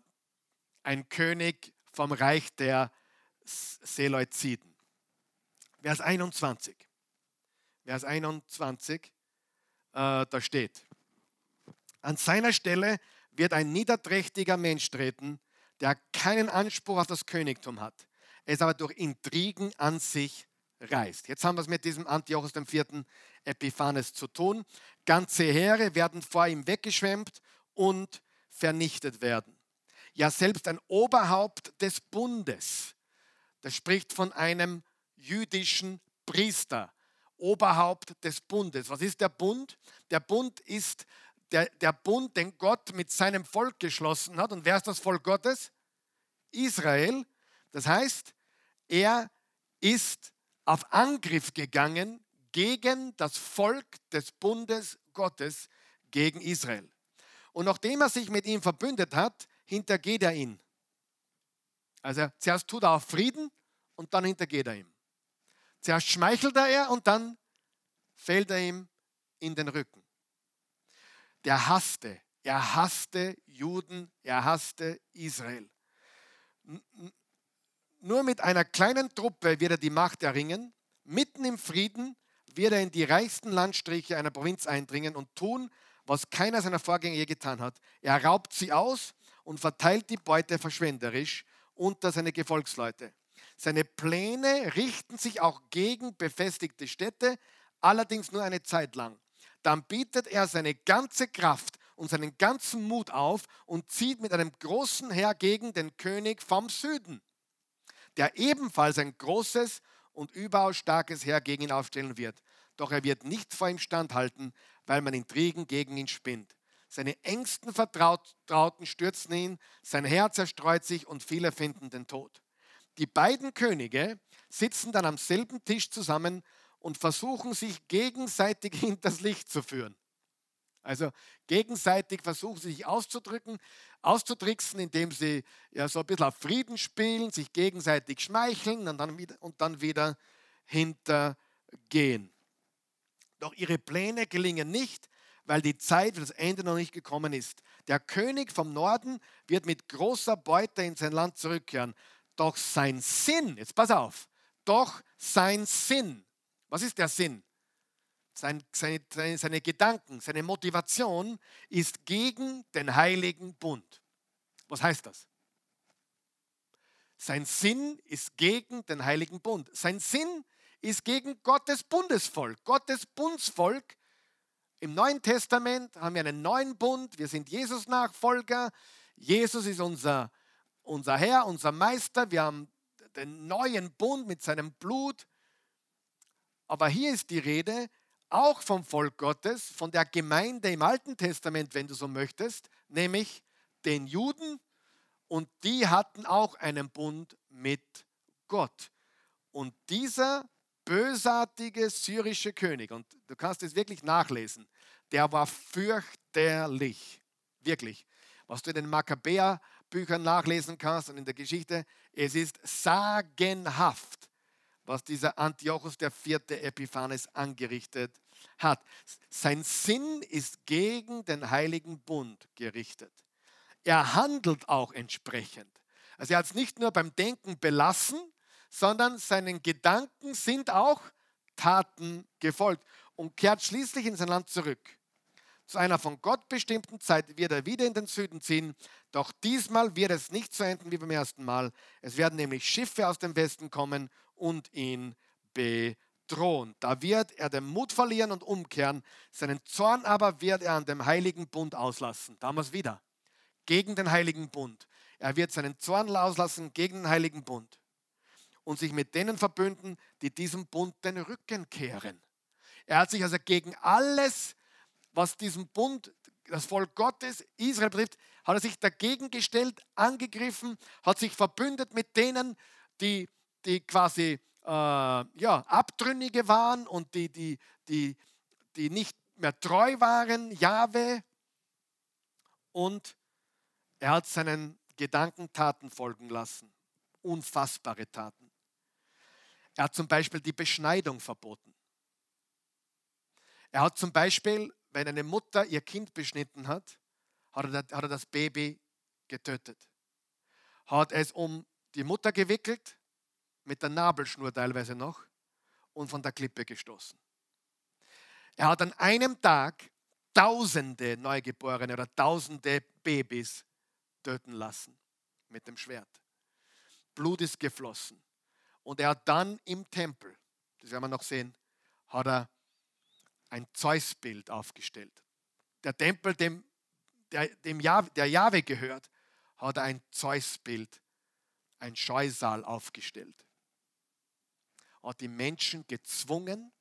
ein König vom Reich der Seleuziden. Vers 21. Vers 21, äh, da steht, an seiner Stelle wird ein niederträchtiger Mensch treten, der keinen Anspruch auf das Königtum hat, es aber durch Intrigen an sich reißt. Jetzt haben wir es mit diesem Antiochus IV. Epiphanes zu tun. Ganze Heere werden vor ihm weggeschwemmt und vernichtet werden. Ja, selbst ein Oberhaupt des Bundes, das spricht von einem jüdischen Priester, Oberhaupt des Bundes. Was ist der Bund? Der Bund ist der, der Bund, den Gott mit seinem Volk geschlossen hat. Und wer ist das Volk Gottes? Israel. Das heißt, er ist auf Angriff gegangen gegen das Volk des Bundes Gottes, gegen Israel. Und nachdem er sich mit ihm verbündet hat, hintergeht er ihn. Also zuerst tut er auf Frieden und dann hintergeht er ihm. Zuerst schmeichelt er er und dann fällt er ihm in den Rücken der hasste. Er hasste Juden, er hasste Israel. Nur mit einer kleinen Truppe wird er die Macht erringen. Mitten im Frieden wird er in die reichsten Landstriche einer Provinz eindringen und tun, was keiner seiner Vorgänger je getan hat. Er raubt sie aus und verteilt die Beute verschwenderisch unter seine Gefolgsleute. Seine Pläne richten sich auch gegen befestigte Städte, allerdings nur eine Zeit lang dann bietet er seine ganze Kraft und seinen ganzen Mut auf und zieht mit einem großen Heer gegen den König vom Süden, der ebenfalls ein großes und überaus starkes Heer gegen ihn aufstellen wird. Doch er wird nicht vor ihm standhalten, weil man Intrigen gegen ihn spinnt. Seine engsten Vertrauten stürzen ihn, sein Herz zerstreut sich und viele finden den Tod. Die beiden Könige sitzen dann am selben Tisch zusammen und versuchen sich gegenseitig <laughs> hinters Licht zu führen. Also gegenseitig versuchen sie sich auszudrücken, auszutricksen, indem sie ja so ein bisschen auf Frieden spielen, sich gegenseitig schmeicheln und dann wieder, und dann wieder hintergehen. Doch ihre Pläne gelingen nicht, weil die Zeit für das Ende noch nicht gekommen ist. Der König vom Norden wird mit großer Beute in sein Land zurückkehren. Doch sein Sinn, jetzt pass auf, doch sein Sinn was ist der Sinn? Sein, seine, seine, seine Gedanken, seine Motivation ist gegen den heiligen Bund. Was heißt das? Sein Sinn ist gegen den heiligen Bund. Sein Sinn ist gegen Gottes Bundesvolk. Gottes Bundsvolk. Im Neuen Testament haben wir einen neuen Bund. Wir sind Jesus Nachfolger. Jesus ist unser, unser Herr, unser Meister. Wir haben den neuen Bund mit seinem Blut. Aber hier ist die Rede auch vom Volk Gottes, von der Gemeinde im Alten Testament, wenn du so möchtest, nämlich den Juden. Und die hatten auch einen Bund mit Gott. Und dieser bösartige syrische König, und du kannst es wirklich nachlesen, der war fürchterlich, wirklich. Was du in den Makkabäer-Büchern nachlesen kannst und in der Geschichte, es ist sagenhaft, was dieser Antiochus vierte Epiphanes angerichtet hat. Sein Sinn ist gegen den heiligen Bund gerichtet. Er handelt auch entsprechend. Also er hat es nicht nur beim Denken belassen, sondern seinen Gedanken sind auch Taten gefolgt und kehrt schließlich in sein Land zurück. Zu einer von Gott bestimmten Zeit wird er wieder in den Süden ziehen, doch diesmal wird es nicht so enden wie beim ersten Mal. Es werden nämlich Schiffe aus dem Westen kommen und ihn bedrohen. Da wird er den Mut verlieren und umkehren, seinen Zorn aber wird er an dem heiligen Bund auslassen. Damals wieder. Gegen den heiligen Bund. Er wird seinen Zorn auslassen gegen den heiligen Bund und sich mit denen verbünden, die diesem Bund den Rücken kehren. Er hat sich also gegen alles, was diesem Bund, das Volk Gottes, Israel betrifft, hat er sich dagegen gestellt, angegriffen, hat sich verbündet mit denen, die, die quasi äh, ja, Abtrünnige waren und die, die, die, die nicht mehr treu waren, Jahwe. Und er hat seinen Gedankentaten folgen lassen. Unfassbare Taten. Er hat zum Beispiel die Beschneidung verboten. Er hat zum Beispiel, wenn eine Mutter ihr Kind beschnitten hat, hat er, hat er das Baby getötet. Hat es um die Mutter gewickelt, mit der Nabelschnur teilweise noch, und von der Klippe gestoßen. Er hat an einem Tag Tausende Neugeborene oder Tausende Babys töten lassen mit dem Schwert. Blut ist geflossen. Und er hat dann im Tempel, das werden wir noch sehen, hat er ein Zeusbild aufgestellt. Der Tempel, dem, der, dem Jahwe, der Jahwe gehört, hat er ein Zeusbild, ein Scheusal aufgestellt. Hat die Menschen gezwungen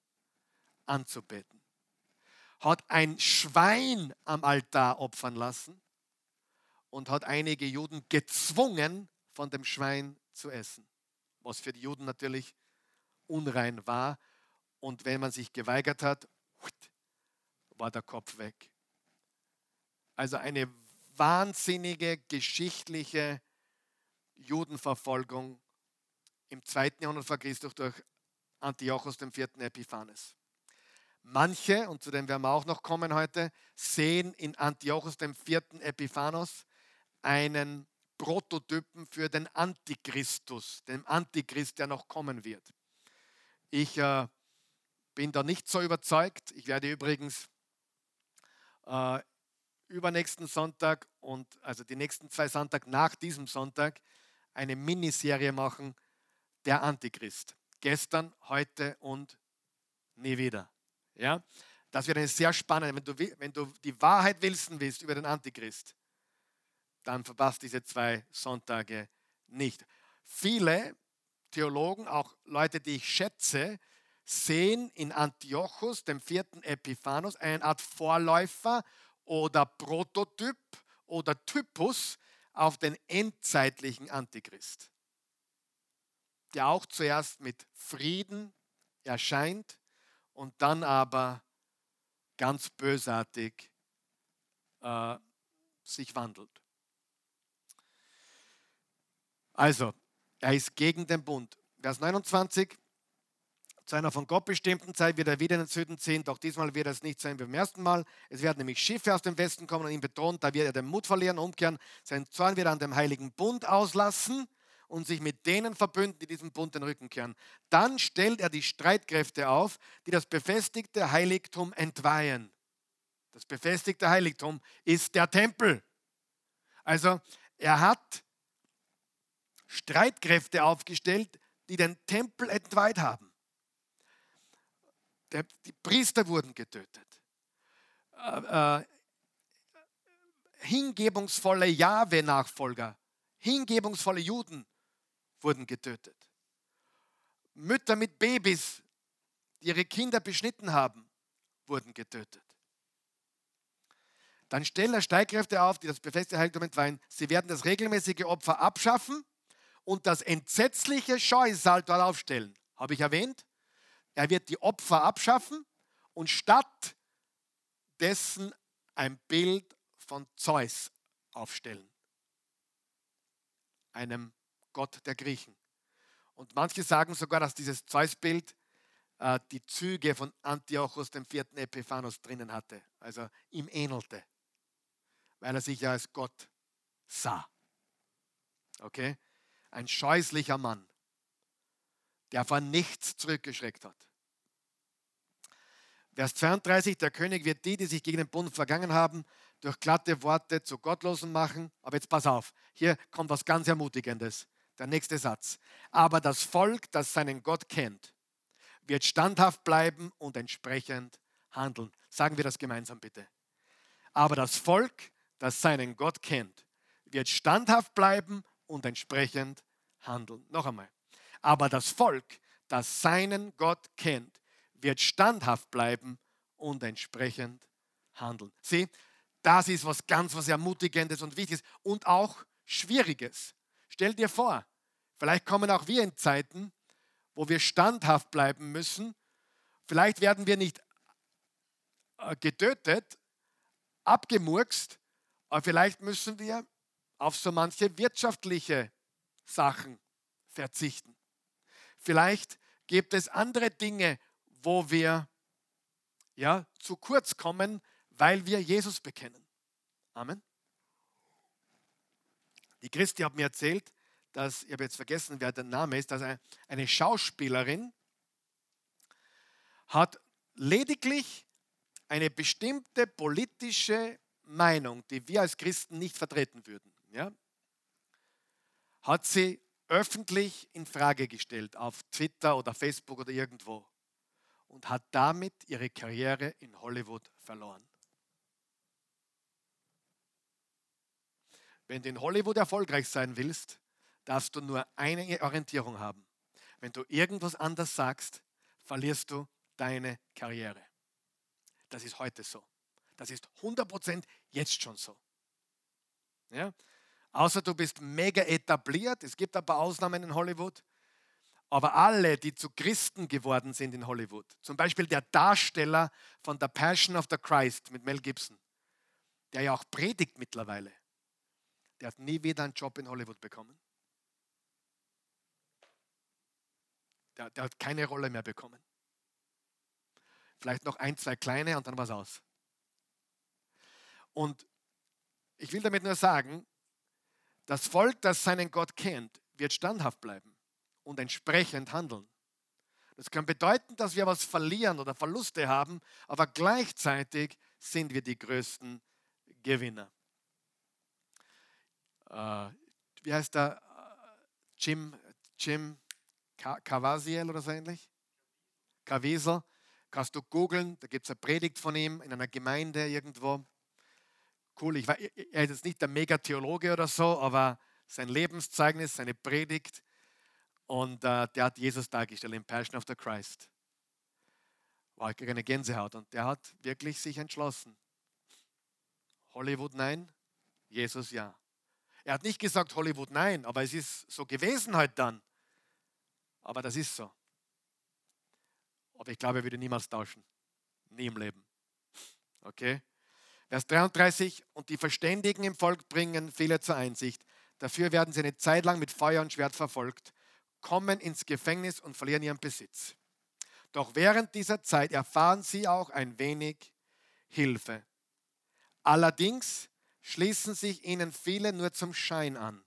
anzubeten. Hat ein Schwein am Altar opfern lassen und hat einige Juden gezwungen, von dem Schwein zu essen was für die Juden natürlich unrein war. Und wenn man sich geweigert hat, war der Kopf weg. Also eine wahnsinnige geschichtliche Judenverfolgung im zweiten Jahrhundert vor Christus durch Antiochus IV. Epiphanes. Manche, und zu dem werden wir auch noch kommen heute, sehen in Antiochus IV. Epiphanos einen Prototypen für den Antichristus, den Antichrist, der noch kommen wird. Ich äh, bin da nicht so überzeugt. Ich werde übrigens äh, übernächsten Sonntag und also die nächsten zwei Sonntag nach diesem Sonntag eine Miniserie machen, der Antichrist. Gestern, heute und nie wieder. Ja? Das wird eine sehr spannende, wenn du, wenn du die Wahrheit wissen willst über den Antichrist, dann verpasst diese zwei Sonntage nicht. Viele Theologen, auch Leute, die ich schätze, sehen in Antiochus, dem vierten Epiphanos, eine Art Vorläufer oder Prototyp oder Typus auf den endzeitlichen Antichrist, der auch zuerst mit Frieden erscheint und dann aber ganz bösartig äh, sich wandelt. Also, er ist gegen den Bund. Vers 29. Zu einer von Gott bestimmten Zeit wird er wieder in den Süden ziehen, doch diesmal wird es nicht sein wie beim ersten Mal. Es werden nämlich Schiffe aus dem Westen kommen und ihn bedrohen, da wird er den Mut verlieren, umkehren, seinen Zorn wird er an dem heiligen Bund auslassen und sich mit denen verbünden, die diesem Bund den Rücken kehren. Dann stellt er die Streitkräfte auf, die das befestigte Heiligtum entweihen. Das befestigte Heiligtum ist der Tempel. Also er hat Streitkräfte aufgestellt, die den Tempel entweiht haben. die Priester wurden getötet. Äh, äh, hingebungsvolle Jahwe-Nachfolger, hingebungsvolle Juden wurden getötet. Mütter mit Babys, die ihre Kinder beschnitten haben, wurden getötet. Dann stellen er Streitkräfte auf, die das befestigte Heiligtum entweihen. Sie werden das regelmäßige Opfer abschaffen und das entsetzliche Scheusal dort aufstellen. Habe ich erwähnt? Er wird die Opfer abschaffen und statt dessen ein Bild von Zeus aufstellen, einem Gott der Griechen. Und manche sagen sogar, dass dieses Zeus-Bild äh, die Züge von Antiochus dem vierten Epiphanos drinnen hatte, also ihm ähnelte, weil er sich ja als Gott sah. Okay? Ein scheußlicher Mann, der vor nichts zurückgeschreckt hat. Vers 32, der König wird die, die sich gegen den Bund vergangen haben, durch glatte Worte zu Gottlosen machen. Aber jetzt pass auf, hier kommt was ganz Ermutigendes. Der nächste Satz. Aber das Volk, das seinen Gott kennt, wird standhaft bleiben und entsprechend handeln. Sagen wir das gemeinsam bitte. Aber das Volk, das seinen Gott kennt, wird standhaft bleiben und entsprechend handeln. Noch einmal. Aber das Volk, das seinen Gott kennt, wird standhaft bleiben und entsprechend handeln. Sieh, das ist was ganz was Ermutigendes und Wichtiges und auch Schwieriges. Stell dir vor, vielleicht kommen auch wir in Zeiten, wo wir standhaft bleiben müssen. Vielleicht werden wir nicht äh, getötet, abgemurkst, aber vielleicht müssen wir auf so manche wirtschaftliche Sachen verzichten. Vielleicht gibt es andere Dinge, wo wir ja, zu kurz kommen, weil wir Jesus bekennen. Amen. Die Christi hat mir erzählt, dass, ich habe jetzt vergessen, wer der Name ist, dass eine Schauspielerin hat lediglich eine bestimmte politische Meinung, die wir als Christen nicht vertreten würden, ja, hat sie öffentlich in Frage gestellt auf Twitter oder Facebook oder irgendwo und hat damit ihre Karriere in Hollywood verloren. Wenn du in Hollywood erfolgreich sein willst, darfst du nur eine Orientierung haben. Wenn du irgendwas anders sagst, verlierst du deine Karriere. Das ist heute so. Das ist 100% jetzt schon so. Ja? Außer du bist mega etabliert. Es gibt ein paar Ausnahmen in Hollywood. Aber alle, die zu Christen geworden sind in Hollywood, zum Beispiel der Darsteller von The Passion of the Christ mit Mel Gibson, der ja auch predigt mittlerweile, der hat nie wieder einen Job in Hollywood bekommen. Der, der hat keine Rolle mehr bekommen. Vielleicht noch ein, zwei kleine und dann war es aus. Und ich will damit nur sagen, das Volk, das seinen Gott kennt, wird standhaft bleiben und entsprechend handeln. Das kann bedeuten, dass wir was verlieren oder Verluste haben, aber gleichzeitig sind wir die größten Gewinner. Äh, wie heißt der? Jim, Jim Cavasiel oder so ähnlich? Caviezel. Kannst du googeln, da gibt es eine Predigt von ihm in einer Gemeinde irgendwo. Cool, ich war, er ist jetzt nicht der Megatheologe oder so, aber sein Lebenszeugnis, seine Predigt und äh, der hat Jesus dargestellt in Passion of the Christ. War ich eine Gänsehaut. Und der hat wirklich sich entschlossen. Hollywood nein, Jesus ja. Er hat nicht gesagt Hollywood nein, aber es ist so gewesen halt dann. Aber das ist so. Aber ich glaube, er würde niemals tauschen. Nie im Leben. Okay? Vers 33, und die Verständigen im Volk bringen viele zur Einsicht. Dafür werden sie eine Zeit lang mit Feuer und Schwert verfolgt kommen ins Gefängnis und verlieren ihren Besitz. Doch während dieser Zeit erfahren sie auch ein wenig Hilfe. Allerdings schließen sich ihnen viele nur zum Schein an.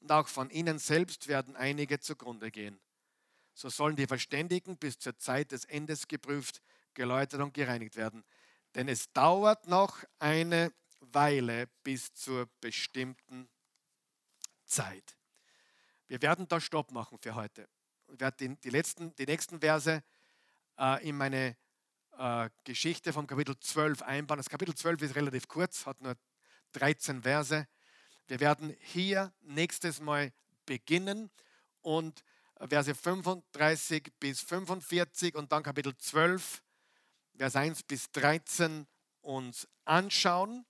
Und auch von ihnen selbst werden einige zugrunde gehen. So sollen die Verständigen bis zur Zeit des Endes geprüft, geläutert und gereinigt werden. Denn es dauert noch eine Weile bis zur bestimmten Zeit. Wir werden da Stopp machen für heute. Ich werde die, letzten, die nächsten Verse äh, in meine äh, Geschichte vom Kapitel 12 einbauen. Das Kapitel 12 ist relativ kurz, hat nur 13 Verse. Wir werden hier nächstes Mal beginnen und Verse 35 bis 45 und dann Kapitel 12, Vers 1 bis 13 uns anschauen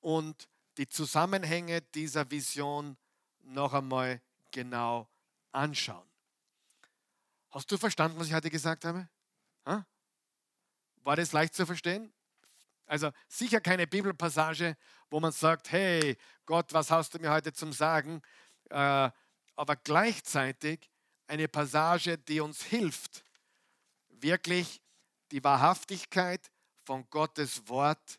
und die Zusammenhänge dieser Vision noch einmal genau anschauen. Hast du verstanden, was ich heute gesagt habe? Ha? War das leicht zu verstehen? Also sicher keine Bibelpassage, wo man sagt, hey Gott, was hast du mir heute zum Sagen? Äh, aber gleichzeitig eine Passage, die uns hilft, wirklich die Wahrhaftigkeit von Gottes Wort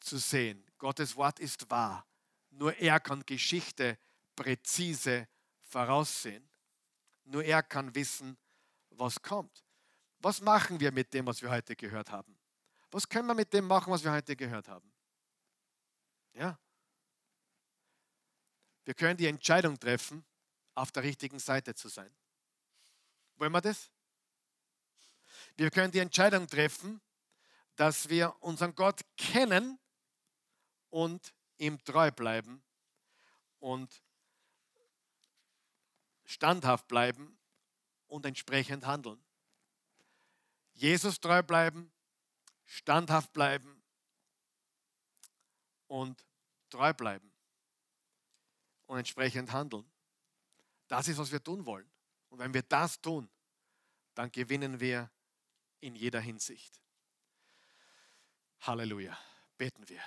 zu sehen. Gottes Wort ist wahr. Nur er kann Geschichte präzise voraussehen. Nur er kann wissen, was kommt. Was machen wir mit dem, was wir heute gehört haben? Was können wir mit dem machen, was wir heute gehört haben? Ja. Wir können die Entscheidung treffen, auf der richtigen Seite zu sein. Wollen wir das? Wir können die Entscheidung treffen, dass wir unseren Gott kennen und ihm treu bleiben und standhaft bleiben und entsprechend handeln. Jesus treu bleiben, standhaft bleiben und treu bleiben und entsprechend handeln. Das ist, was wir tun wollen. Und wenn wir das tun, dann gewinnen wir in jeder Hinsicht. Halleluja. Beten wir.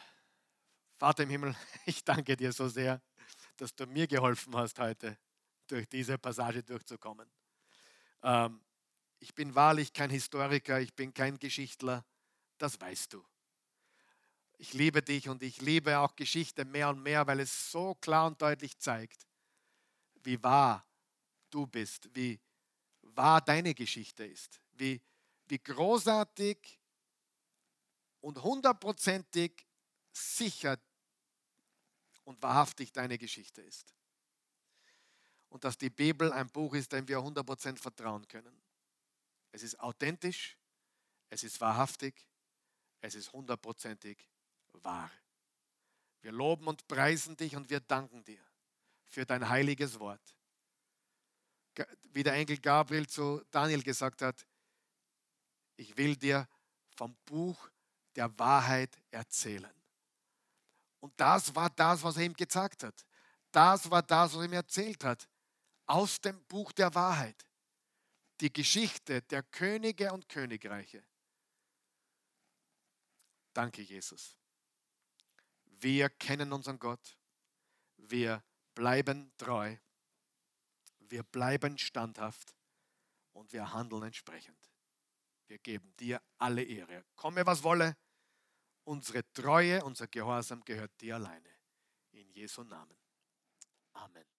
Vater im Himmel, <laughs> ich danke dir so sehr, dass du mir geholfen hast, heute durch diese Passage durchzukommen. Ähm, ich bin wahrlich kein Historiker, ich bin kein Geschichtler, das weißt du. Ich liebe dich und ich liebe auch Geschichte mehr und mehr, weil es so klar und deutlich zeigt, wie wahr du bist, wie wahr deine Geschichte ist, wie, wie großartig und hundertprozentig sicher und wahrhaftig deine Geschichte ist. Und dass die Bibel ein Buch ist, dem wir 100% vertrauen können. Es ist authentisch, es ist wahrhaftig, es ist hundertprozentig wahr. Wir loben und preisen dich und wir danken dir für dein heiliges Wort. Wie der Engel Gabriel zu Daniel gesagt hat, ich will dir vom Buch der Wahrheit erzählen. Und das war das, was er ihm gesagt hat. Das war das, was er ihm erzählt hat. Aus dem Buch der Wahrheit. Die Geschichte der Könige und Königreiche. Danke, Jesus. Wir kennen unseren Gott. Wir bleiben treu. Wir bleiben standhaft und wir handeln entsprechend. Wir geben dir alle Ehre. Komme, was wolle. Unsere Treue, unser Gehorsam gehört dir alleine. In Jesu Namen. Amen.